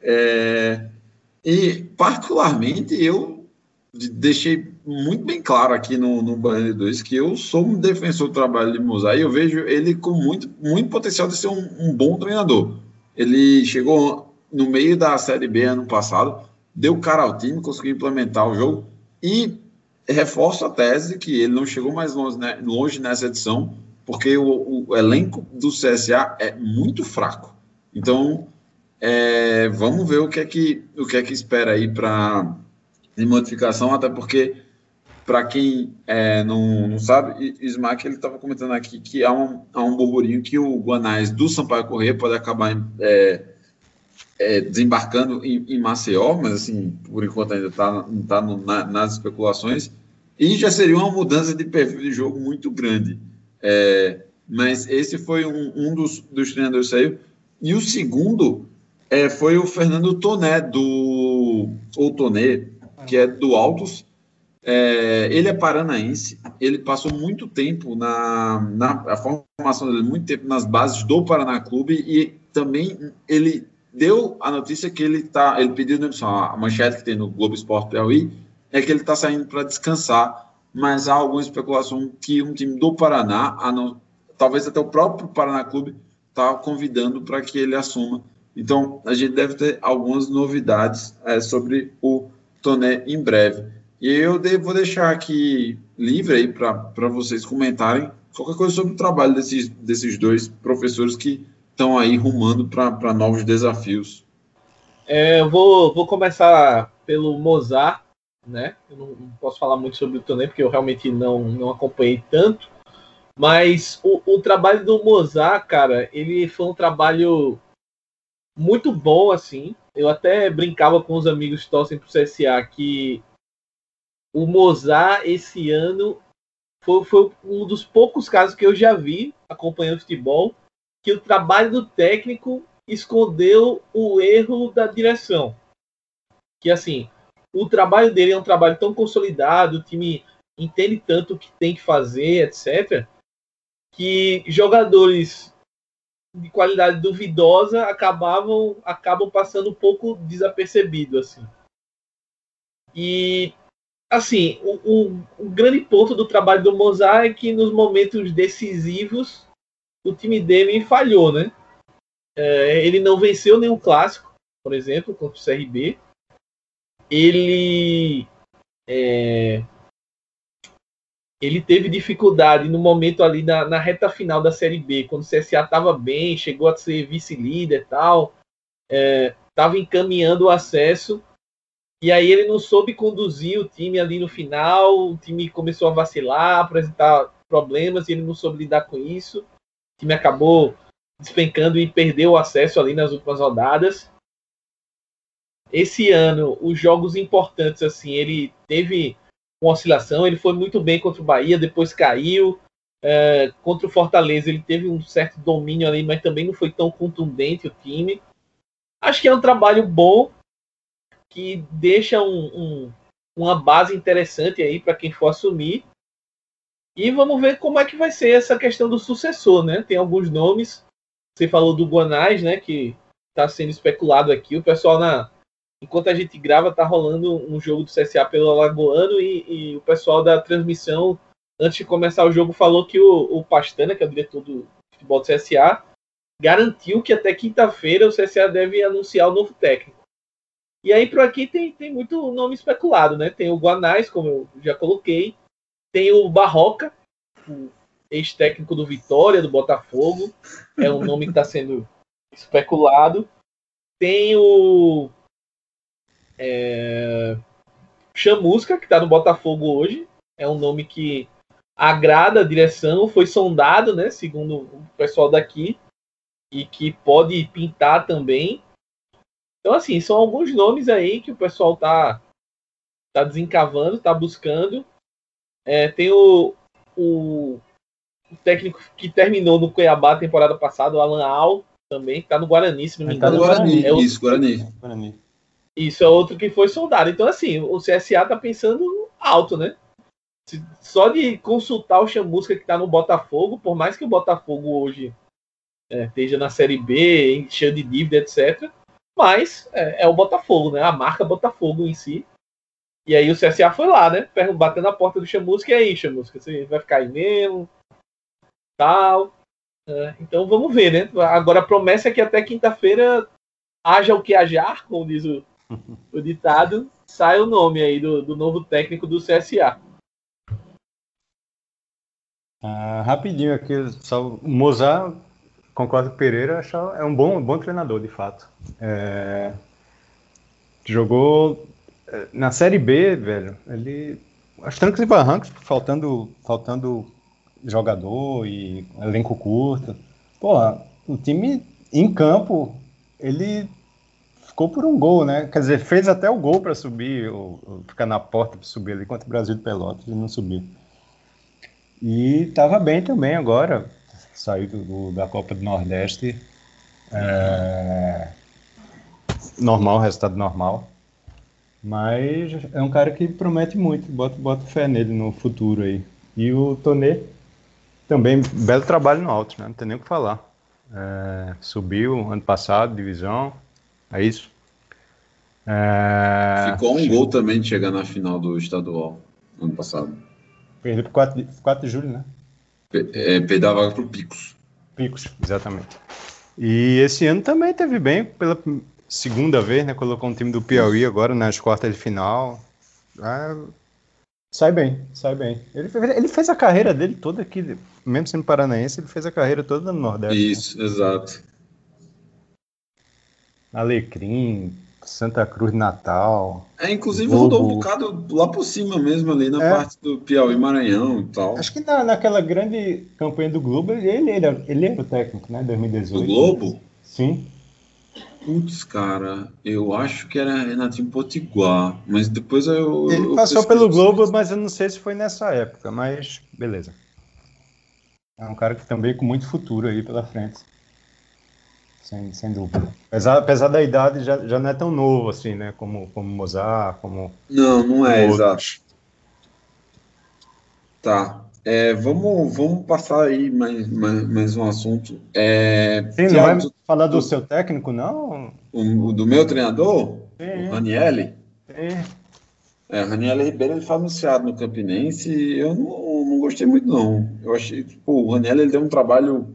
É, e, particularmente, eu deixei muito bem claro aqui no, no Banner 2 que eu sou um defensor do trabalho de Mozart e eu vejo ele com muito, muito potencial de ser um, um bom treinador. Ele chegou no meio da Série B ano passado, deu cara ao time, conseguiu implementar o jogo, e reforço a tese que ele não chegou mais longe, né, longe nessa edição, porque o, o, elenco do CSA é muito fraco. Então, é, vamos ver o que é que, o que, é que espera aí para modificação, até porque, para quem é, não, não sabe, Smack ele estava comentando aqui que há um, há um burburinho que o Guanais do Sampaio Corrêa pode acabar é, é, desembarcando em, em, Maceió, mas assim, por enquanto ainda está tá, tá na, nas especulações, e já seria uma mudança de perfil de jogo muito grande. É, mas esse foi um, um dos, dos treinadores que saiu. E o segundo é, foi o Fernando Toné, do. Ou Toné, que é do Altos. É, ele é paranaense, ele passou muito tempo na, na a formação dele, muito tempo nas bases do Paraná Clube e também ele deu a notícia que ele tá, ele pediu demissão. A manchete que tem no Globo Esporte Piauí é que ele está saindo para descansar, mas há alguma especulação que um time do Paraná, não, talvez até o próprio Paraná Clube, está convidando para que ele assuma. Então, a gente deve ter algumas novidades é, sobre o Toné em breve. E eu vou deixar aqui livre aí para vocês comentarem qualquer coisa sobre o trabalho desses, desses dois professores que estão aí rumando para novos desafios? É, eu vou, vou começar pelo Mozart, né? Eu não, não posso falar muito sobre o Tonê, porque eu realmente não, não acompanhei tanto. Mas o, o trabalho do Mozart, cara, ele foi um trabalho muito bom, assim. Eu até brincava com os amigos que torcem pro CSA que o Mozart esse ano foi, foi um dos poucos casos que eu já vi acompanhando futebol, que o trabalho do técnico escondeu o erro da direção. Que assim, o trabalho dele é um trabalho tão consolidado, o time entende tanto o que tem que fazer, etc., que jogadores de qualidade duvidosa acabavam acabam passando um pouco desapercebido assim. E assim, o, o, o, grande ponto do trabalho do Mozart é que nos momentos decisivos o time dele falhou, né? É, ele não venceu nenhum clássico, por exemplo, contra o CRB. Ele é, ele teve dificuldade no momento ali na, na, reta final da Série B, quando o CSA estava bem, chegou a ser vice-líder e tal, estava é, encaminhando o acesso, e aí ele não soube conduzir o time ali no final, o time começou a vacilar, apresentar problemas, e ele não soube lidar com isso, time acabou despencando e perdeu o acesso ali nas últimas rodadas. Esse ano, os jogos importantes, assim, ele teve com oscilação. Ele foi muito bem contra o Bahia, depois caiu. É, contra o Fortaleza, ele teve um certo domínio ali, mas também não foi tão contundente o time. Acho que é um trabalho bom que deixa um, um, uma base interessante aí para quem for assumir. E vamos ver como é que vai ser essa questão do sucessor, né? Tem alguns nomes. Você falou do Guanais, né? Que está sendo especulado aqui. O pessoal na, enquanto a gente grava, tá rolando um jogo do CSA pelo Alagoano e, e, o pessoal da transmissão, antes de começar o jogo, falou que o, o Pastana, que é o diretor do futebol do CSA, garantiu que até quinta-feira o CSA deve anunciar o novo técnico. E aí, por aqui, tem, tem muito nome especulado, né? Tem o Guanais, como eu já coloquei, tem o Barroca, o ex-técnico do Vitória, do Botafogo, é um nome que está sendo especulado. Tem o é... Chamusca, que está no Botafogo hoje, é um nome que agrada a direção, foi sondado, né, segundo o pessoal daqui, e que pode pintar também. Então, assim, são alguns nomes aí que o pessoal tá, tá desencavando, tá buscando. É, tem o, o, o, técnico que terminou no Cuiabá temporada passada, o Alan Al, também, que tá no Guarani, se não me engano. Tá no Guarani, é o, isso, Guarani. Guarani. Isso é outro que foi soldado. Então, assim, o CSA tá pensando alto, né? Só de consultar o Chamusca que tá no Botafogo, por mais que o Botafogo hoje é, esteja na Série B, cheio de dívida, etc. Mas é, é, o Botafogo, né? A marca Botafogo em si. E aí o CSA foi lá, né? Batendo na porta do Chamusca. E aí, Chamusca, você vai ficar aí mesmo? Tal. É, então vamos ver, né? Agora a promessa é que até quinta-feira haja o que hajar, como diz o, o ditado, sai o nome aí do, do novo técnico do CSA. Ah, rapidinho aqui, só o Mozart, concordo com o Pereira, é um bom, um bom treinador, de fato. É, jogou na Série B, velho, ele. As trancas e barrancos, faltando, faltando jogador e elenco curto. Pô, o time em campo, ele ficou por um gol, né? Quer dizer, fez até o gol para subir, ou, ou, ficar na porta para subir ali contra o Brasil de Pelotas e não subiu. E estava bem também agora, saiu do, da Copa do Nordeste. É... Normal, resultado normal. Mas é um cara que promete muito, bota, bota fé nele no futuro aí. E o Tonê também, belo trabalho no alto, né? Não tem nem o que falar. É, subiu ano passado, divisão, é isso? É... Ficou um gol também de chegar na final do estadual ano passado. Perdeu por 4 de, 4 de julho, né? É, perdeu a vaga pro Picos. Picos, exatamente. E esse ano também teve bem, pela segunda vez, né? Colocou um time do Piauí agora nas quartas de final. É... Sai bem, sai bem. Ele fez, ele fez a carreira dele toda aqui, mesmo sendo paranaense, ele fez a carreira toda no Nordeste. Isso, né? exato. Alecrim, Santa Cruz Natal. É, inclusive Globo. rodou um bocado lá por cima mesmo, ali na é. parte do Piauí Maranhão e tal. Acho que na, naquela grande campanha do Globo, ele, ele, era, ele era o técnico, né? 2018. Do Globo? Sim. Putz, cara, eu acho que era Renatinho Potiguar, mas depois eu. Ele eu passou pelo Globo, mas eu não sei se foi nessa época, mas beleza. É um cara que também com muito futuro aí pela frente. Sem, sem dúvida. Apesar, apesar da idade, já, já não é tão novo assim, né? Como, como Mozart, como. Não, não é, exato. Tá. É, vamos, vamos passar aí mais, mais, mais um assunto. É, Sim, não vai falar do seu técnico, não? o, o do meu treinador, Sim. o Ranielli. Sim. É, Ribeiro ele foi anunciado no Campinense e eu não, não gostei muito, não. Eu achei que pô, o Raniel ele deu um trabalho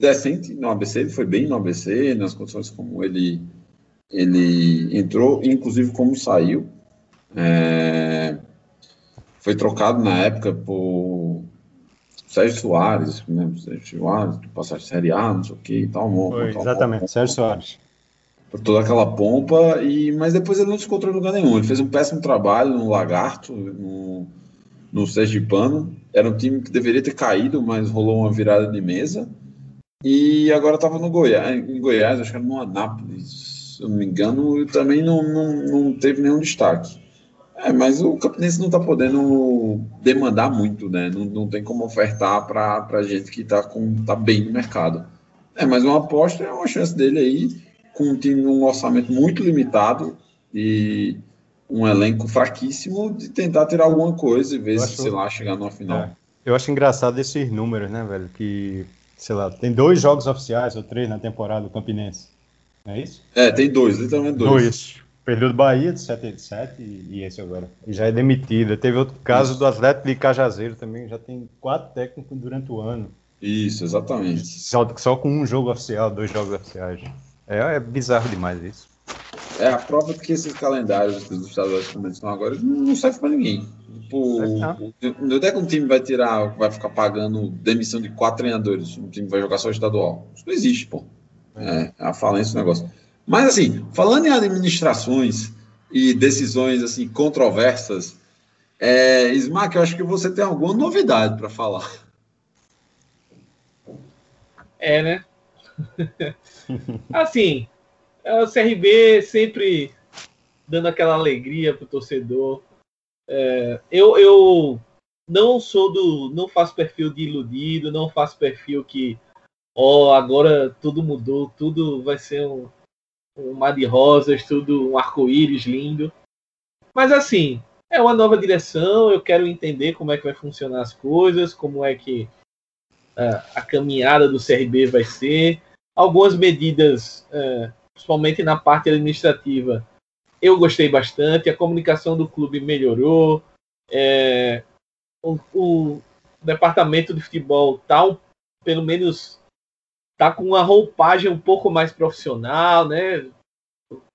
decente no ABC, ele foi bem no ABC, nas condições como ele, ele entrou, inclusive como saiu. É, foi trocado na época por Sérgio Soares, né? Sérgio Soares, passagem Série A, não sei o que e tal. uma- Foi, uma- exatamente, Sérgio Soares. por toda aquela pompa, e, mas depois ele não se encontrou em lugar nenhum. Ele fez um péssimo trabalho no Lagarto, no, no Sergipano. Era um time que deveria ter caído, mas rolou uma virada de mesa. E agora estava no Goiás, em Goiás, acho que era no Anápolis, se eu não me engano, e também não, não, não teve nenhum destaque. É, mas o Campinense não está podendo demandar muito, né? Não, não tem como ofertar para gente que está tá bem no mercado. É, mas uma aposta é uma chance dele aí com um time um orçamento muito limitado e um elenco fraquíssimo de tentar tirar alguma coisa e ver Eu se, acho- sei lá, chegar numa final. É. Eu acho engraçado esses números, né, velho? Que, sei lá, tem dois jogos oficiais ou três na temporada do Campinense. Não é isso? É, tem dois, literalmente dois. Dois. Perdeu do Bahia de 77 e, e esse agora. E já é demitido. Teve outro caso do Atlético de Cajazeiro também, já tem quatro técnicos durante o ano. Isso, exatamente. Só, só com um jogo oficial, dois jogos oficiais. É, é bizarro demais isso. É a prova de que esses calendários dos estaduais como eles estão agora não serve para ninguém. Tipo, o- onde é que um time vai tirar, vai ficar pagando demissão de quatro treinadores? Um time vai jogar só estadual? Isso não existe, pô. É, é a falência do negócio. Mas assim, falando em administrações e decisões assim controversas, é, Smack, eu acho que você tem alguma novidade para falar. É, né? assim, o CRB sempre dando aquela alegria pro torcedor. É, eu, eu não sou do. não faço perfil de iludido, não faço perfil que ó, agora tudo mudou, tudo vai ser um, um mar de rosas, tudo um arco-íris lindo. Mas assim, é uma nova direção, eu quero entender como é que vai funcionar as coisas, como é que a caminhada do CRB vai ser. Algumas medidas, é, principalmente na parte administrativa, eu gostei bastante. A comunicação do clube melhorou. é, o, o departamento de futebol tá um- pelo menos tá com uma roupagem um pouco mais profissional, né?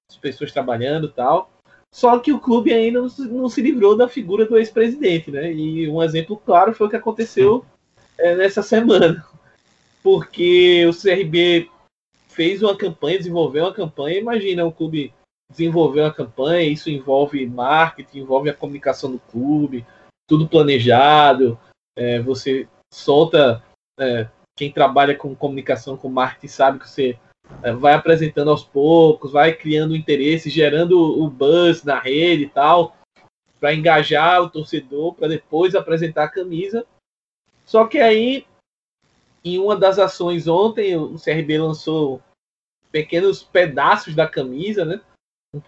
As pessoas trabalhando e tal. Só que o clube ainda não se, não se livrou da figura do ex-presidente, né? E um exemplo claro foi o que aconteceu é, nessa semana. Porque o CRB fez uma campanha, desenvolveu uma campanha. Imagina o clube desenvolver uma campanha, isso envolve marketing, envolve a comunicação do clube, tudo planejado. é, você solta. é, quem trabalha com comunicação, com marketing, sabe que você é, vai apresentando aos poucos, vai criando interesse, gerando o buzz na rede e tal, para engajar o torcedor, para depois apresentar a camisa. Só que aí, em uma das ações ontem, o CRB lançou pequenos pedaços da camisa, né?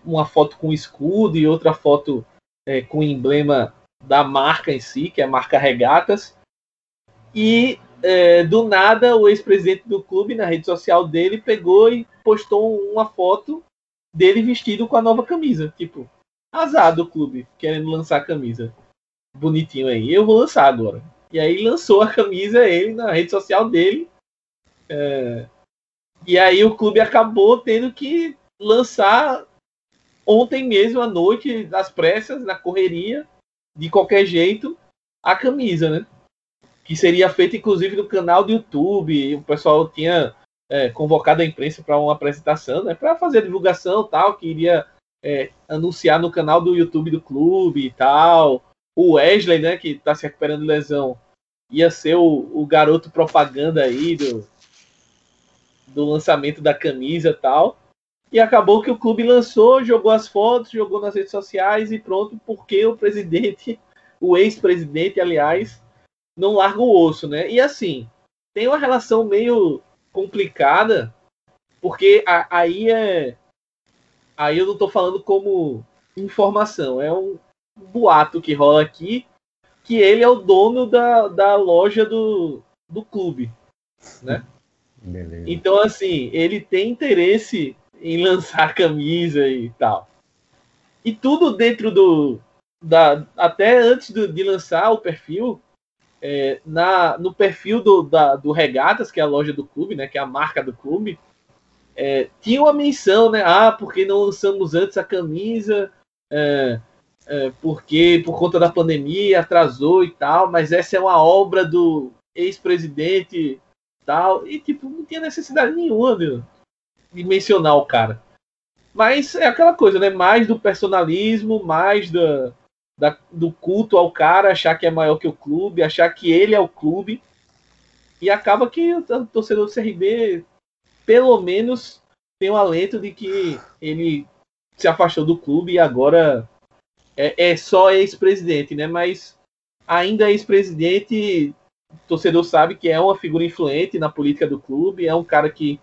Uma foto com escudo e outra foto é, com emblema da marca em si, que é a marca Regatas. E é, do nada, o ex-presidente do clube, na rede social dele, pegou e postou uma foto dele vestido com a nova camisa. Tipo, azar do clube, querendo lançar a camisa. Bonitinho aí. Eu vou lançar agora. E aí lançou a camisa ele na rede social dele. É, E aí o clube acabou tendo que lançar ontem mesmo à noite, às pressas, na correria, de qualquer jeito, a camisa, né? Que seria feita inclusive no canal do YouTube. O pessoal tinha é, convocado a imprensa para uma apresentação, né? Para fazer a divulgação tal, que iria é, anunciar no canal do YouTube do clube e tal. O Wesley, né, que está se recuperando de lesão, ia ser o, o garoto propaganda aí do, do lançamento da camisa tal. E acabou que o clube lançou, jogou as fotos, jogou nas redes sociais e pronto, porque o presidente, o ex-presidente, aliás, não larga o osso, né? E assim, tem uma relação meio complicada, porque a, aí é. Aí eu não tô falando como informação, é um boato que rola aqui que ele é o dono da, da loja do, do clube, né? Beleza. Então, assim, ele tem interesse em lançar camisa e tal. E tudo dentro do. Da, até antes do, de lançar o perfil, é, na, no perfil do, da, do Regatas, que é a loja do clube, né? Que é a marca do clube, é, tinha uma menção, né? Ah, porque não lançamos antes a camisa? É, é, porque por conta da pandemia atrasou e tal, mas essa é uma obra do ex-presidente tal, e tipo, não tinha necessidade nenhuma de, de, mencionar o cara. Mas é aquela coisa, né? Mais do personalismo, mais da, da, do culto ao cara, achar que é maior que o clube, achar que ele é o clube. E acaba que o torcedor do CRB, pelo menos, tem o um alento de que ele se afastou do clube e agora é, é só ex-presidente, né? Mas ainda ex-presidente, o torcedor sabe que é uma figura influente na política do clube, é um cara que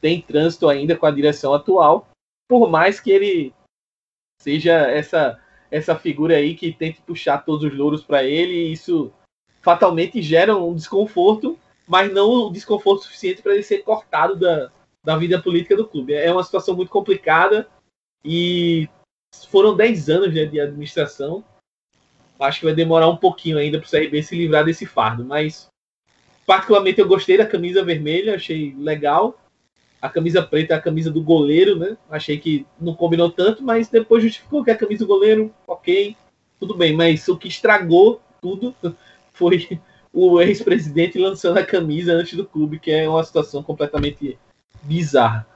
tem trânsito ainda com a direção atual, por mais que ele seja essa essa figura aí que tente puxar todos os louros para ele, isso fatalmente gera um desconforto, mas não um desconforto suficiente para ele ser cortado da, da vida política do clube. É uma situação muito complicada e foram 10 anos né, de administração. Acho que vai demorar um pouquinho ainda para o CRB se livrar desse fardo, mas particularmente eu gostei da camisa vermelha, achei legal. A camisa preta é a camisa do goleiro, né? Achei que não combinou tanto, mas depois justificou que a camisa do goleiro, ok, tudo bem. Mas o que estragou tudo foi o ex-presidente lançando a camisa antes do clube, que é uma situação completamente bizarra.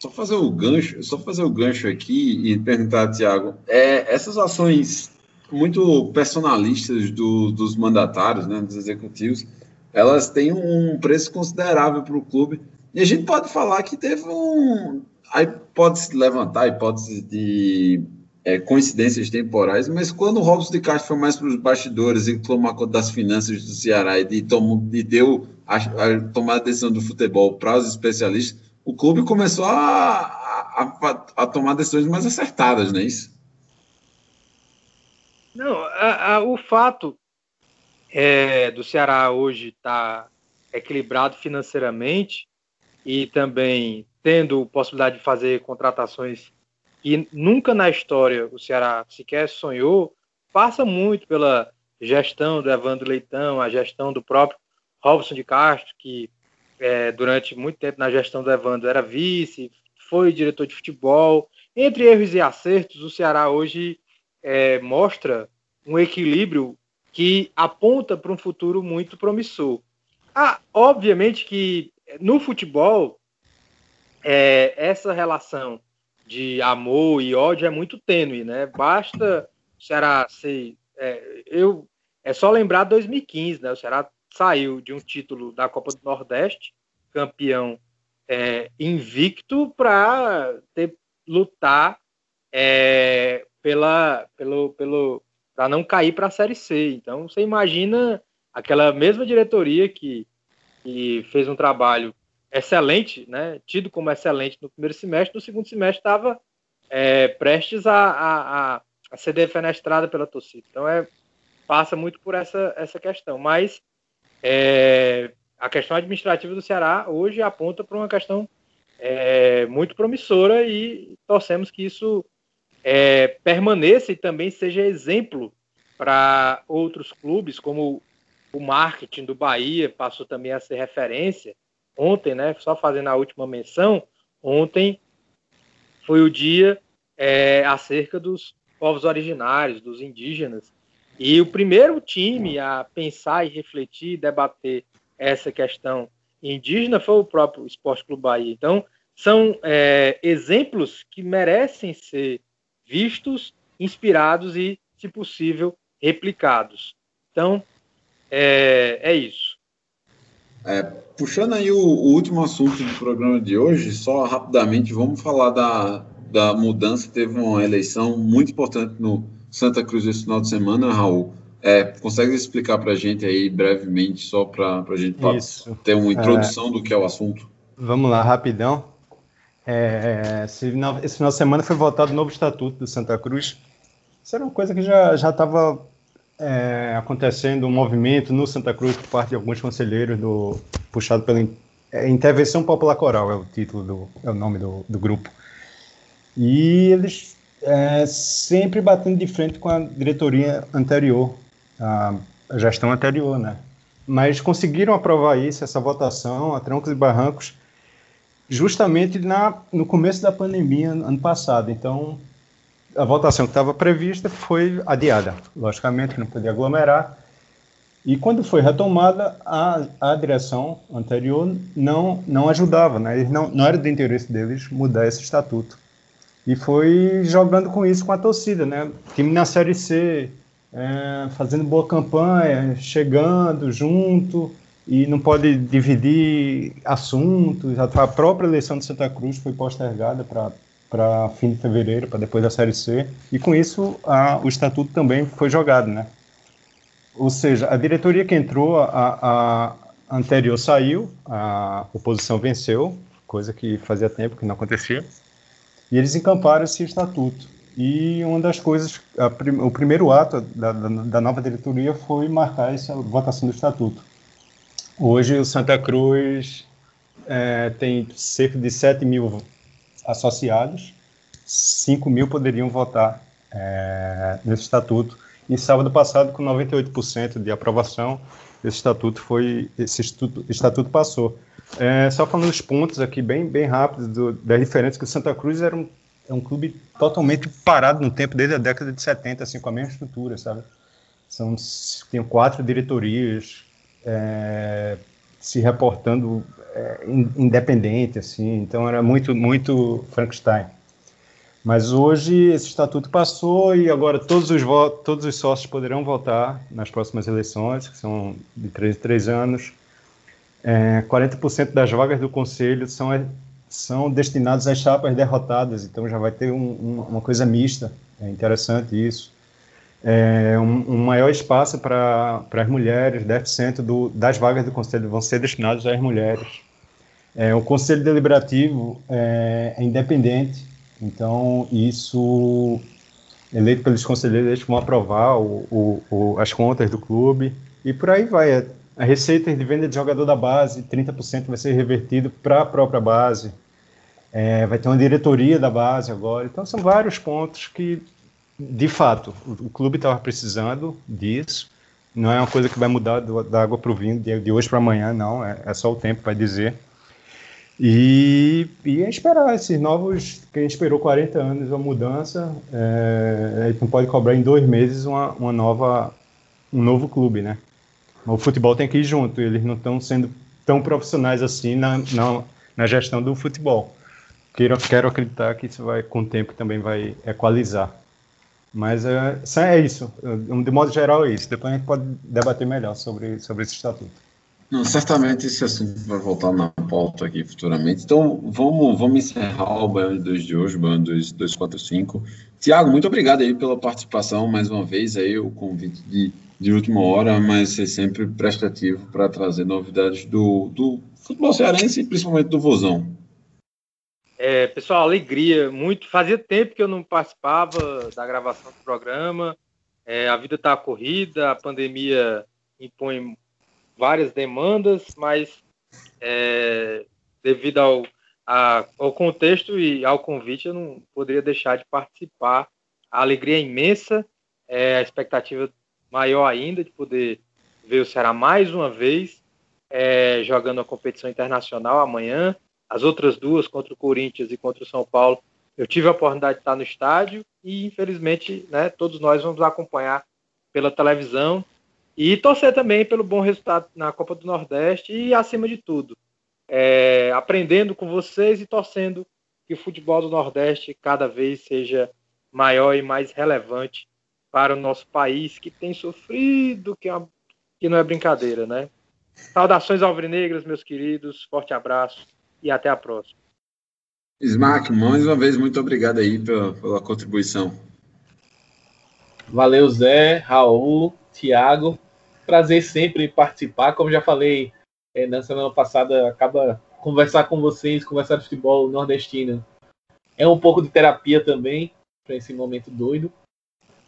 Só fazer o gancho, só fazer o gancho aqui e perguntar, Tiago, é, essas ações muito personalistas do, dos mandatários, né, dos executivos, elas têm um preço considerável para o clube. E a gente pode falar que teve um. Aí pode levantar hipótese de é, coincidências temporais, mas quando o Robson de Castro foi mais para os bastidores e tomou conta das finanças do Ceará e, de, tomou, e deu a, a tomar a decisão do futebol para os especialistas, o clube começou a, a, a tomar decisões mais acertadas, não é isso? Não, a, a, o fato é, do Ceará hoje estar tá equilibrado financeiramente e também tendo possibilidade de fazer contratações que nunca na história o Ceará sequer sonhou, passa muito pela gestão do Evandro Leitão, a gestão do próprio Robson de Castro, que é, durante muito tempo na gestão do Evandro era vice, foi diretor de futebol. Entre erros e acertos, o Ceará hoje é, mostra um equilíbrio que aponta para um futuro muito promissor. Ah, obviamente que no futebol é, essa relação de amor e ódio é muito tênue, né? Basta o Ceará ser. É, eu, é só lembrar 2015, né? O Ceará saiu de um título da Copa do Nordeste, campeão é, invicto, para lutar é, pela, pelo, pelo, para não cair para a Série C. Então, você imagina aquela mesma diretoria que, que fez um trabalho excelente, né, tido como excelente no primeiro semestre, no segundo semestre estava é, prestes a, a, a, ser defenestrada pela torcida. Então, é, passa muito por essa, essa questão. Mas é, a questão administrativa do Ceará hoje aponta para uma questão é, muito promissora e torcemos que isso é, permaneça e também seja exemplo para outros clubes, como o marketing do Bahia passou também a ser referência. Ontem, né, só fazendo a última menção, ontem foi o dia é, acerca dos povos originários, dos indígenas, e o primeiro time a pensar e refletir, debater essa questão indígena foi o próprio Esporte Clube Bahia. Então, são é, exemplos que merecem ser vistos, inspirados e, se possível, replicados. Então, é, é isso. É, puxando aí o, o, último assunto do programa de hoje, só rapidamente, vamos falar da, da mudança. Teve uma eleição muito importante no Santa Cruz esse final de semana, Raul. É, consegue explicar para a gente aí brevemente, só para a gente ter uma introdução é... do que é o assunto? Vamos lá, rapidão. É, esse, final, esse final de semana foi votado o novo estatuto do Santa Cruz. Isso era uma coisa que já estava é, acontecendo, um movimento no Santa Cruz por parte de alguns conselheiros, do, puxado pela é, Intervenção Popular Coral, é o título, do, é o nome do, do grupo. E eles é, sempre batendo de frente com a diretoria anterior, a, gestão anterior, né? Mas conseguiram aprovar isso, essa votação, a troncos e barrancos, justamente na, no começo da pandemia, ano passado. Então, a votação que estava prevista foi adiada. Logicamente, não podia aglomerar. E quando foi retomada, a, a direção anterior não, não ajudava, né? Não, não era do interesse deles mudar esse estatuto. E foi jogando com isso com a torcida, né? Time na Série C, é, fazendo boa campanha, chegando junto, e não pode dividir assuntos. A própria eleição de Santa Cruz foi postergada para fim de fevereiro, para depois da Série C, e com isso a, o estatuto também foi jogado, né? Ou seja, a diretoria que entrou, a, a anterior saiu, a oposição venceu, coisa que fazia tempo que não acontecia, e eles encamparam esse estatuto. E uma das coisas, o primeiro ato da, da, da, nova diretoria foi marcar essa votação do estatuto. Hoje o Santa Cruz é, tem cerca de 7 mil associados, 5 mil poderiam votar é, nesse estatuto. E sábado passado, com 98% de aprovação, esse estatuto foi, esse estatuto, estatuto passou. É, só falando os pontos aqui, bem, bem rápidos, do, diferenças, que o Santa Cruz era um, é um clube totalmente parado no tempo, desde a década de 70, assim, com a mesma estrutura, sabe? São, tem quatro diretorias é, se reportando é, independente, assim, então era muito, muito Frankenstein. Mas hoje esse estatuto passou e agora todos os, todos os sócios poderão votar nas próximas eleições, que são de três em três anos. É, 40% das vagas do conselho são, são destinadas às chapas derrotadas, então já vai ter um, um, uma coisa mista. É interessante isso. É, um, um, maior espaço para as mulheres, 10% do, das vagas do conselho vão ser destinadas às mulheres. É, o conselho deliberativo é, é independente, então, isso, eleito pelos conselheiros, eles vão aprovar o, o, o, as contas do clube e por aí vai. A receita de venda de jogador da base, 30% vai ser revertido para a própria base. É, vai ter uma diretoria da base agora. Então, são vários pontos que, de fato, o, clube estava precisando disso. Não é uma coisa que vai mudar do, da água para o vinho de, de hoje para amanhã, não. É, é só o tempo para dizer. E, e é esperar esses novos, que a gente esperou 40 anos, uma mudança, é, não pode cobrar em dois meses uma, uma nova, um novo clube, né? O futebol tem que ir junto, eles não estão sendo tão profissionais assim na, na, na gestão do futebol. Quero, quero acreditar que isso vai, com o tempo, também vai equalizar. Mas é, é isso, de modo geral é isso. Depois a gente pode debater melhor sobre, sobre esse estatuto. Não, certamente esse assunto vai voltar na pauta aqui futuramente. Então, vamos, vamos encerrar o Baiano de 2 de hoje, Baiano 245. Tiago, muito obrigado aí pela participação, mais uma vez aí, o convite de, de última hora, mas ser sempre prestativo para trazer novidades do, do futebol cearense e principalmente do Vozão. É, pessoal, alegria, muito. Fazia tempo que eu não participava da gravação do programa. É, a vida está corrida, a pandemia impõe várias demandas, mas é, devido ao, a, ao contexto e ao convite, eu não poderia deixar de participar. A alegria é imensa, é, a expectativa maior ainda de poder ver o Ceará mais uma vez é, jogando a competição internacional amanhã. As outras duas, contra o Corinthians e contra o São Paulo, eu tive a oportunidade de estar no estádio e, infelizmente, né, todos nós vamos acompanhar pela televisão e torcer também pelo bom resultado na Copa do Nordeste e, acima de tudo, é, aprendendo com vocês e torcendo que o futebol do Nordeste cada vez seja maior e mais relevante para o nosso país, que tem sofrido, que, é uma, que não é brincadeira, né? Saudações alvinegras, meus queridos, forte abraço e até a próxima. Smack, mais uma vez, muito obrigado aí pela, pela contribuição. Valeu, Zé, Raul, Tiago. Prazer sempre participar. Como já falei é, na semana passada, acaba conversar com vocês, conversar de futebol nordestino. É um pouco de terapia também para esse momento doido.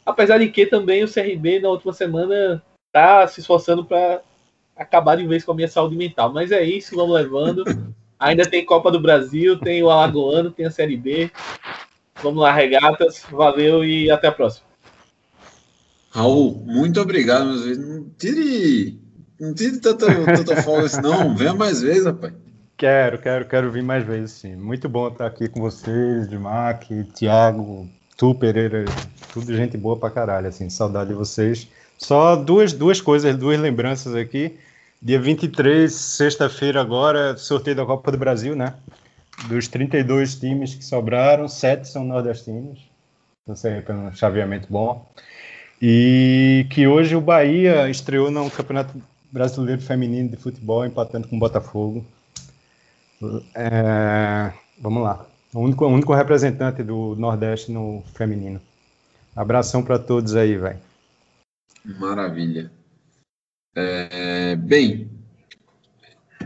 Apesar de que também o CRB na última semana tá se esforçando para acabar de vez com a minha saúde mental. Mas é isso, vamos levando. Ainda tem Copa do Brasil, tem o Alagoano, tem a Série B. Vamos lá, regatas. Valeu e até a próxima. Raul, muito obrigado, meus vezes. Não tire, não tire tanta, tanta folga assim, não. Venha mais vezes, rapaz. Quero, quero, quero vir mais vezes, sim. Muito bom estar aqui com vocês, Mac, Thiago, tu, Pereira, tudo gente boa pra caralho, assim, saudade de vocês. Só duas, duas coisas, duas lembranças aqui. Dia 23, sexta-feira agora, sorteio da Copa do Brasil, né? Dos 32 times que sobraram, sete são nordestinos. Não sei, um chaveamento bom. E que hoje o Bahia estreou no Campeonato Brasileiro Feminino de Futebol, empatando com o Botafogo. É, vamos lá. O único, o único representante do Nordeste no feminino. Abração para todos aí, velho. Maravilha. É, bem,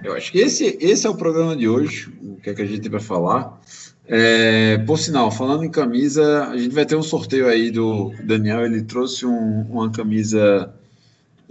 eu acho que esse, esse é o programa de hoje. O que é que a gente tem para falar? É, por sinal, falando em camisa, a gente vai ter um sorteio aí do Daniel. Ele trouxe um, uma camisa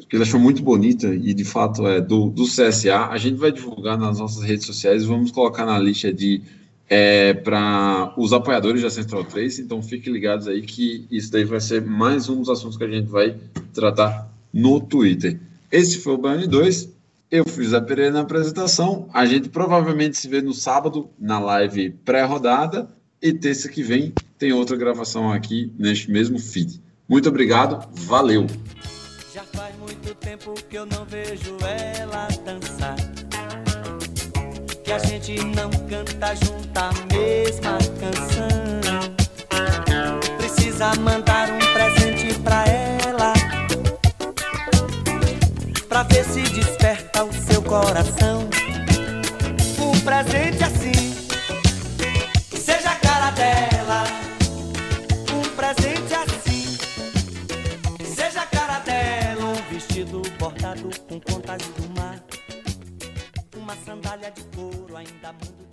que ele achou muito bonita e de fato é do, do CSA. A gente vai divulgar nas nossas redes sociais. Vamos colocar na lista de é, para os apoiadores da Central 3. Então fiquem ligados aí que isso daí vai ser mais um dos assuntos que a gente vai tratar no Twitter. Esse foi o Baiano 2. Eu fui José Pereira na apresentação. A gente provavelmente se vê no sábado, na live pré-rodada. E terça que vem tem outra gravação aqui neste mesmo feed. Muito obrigado, valeu! Já faz muito tempo que eu não vejo ela dançar. Que a gente não canta junto a mesma canção. Precisa mandar um Pra ver se desperta o seu coração. Um presente assim. Que seja a cara dela. Um presente assim. Que seja a cara dela. Um vestido bordado com contas do mar. Uma sandália de couro ainda muito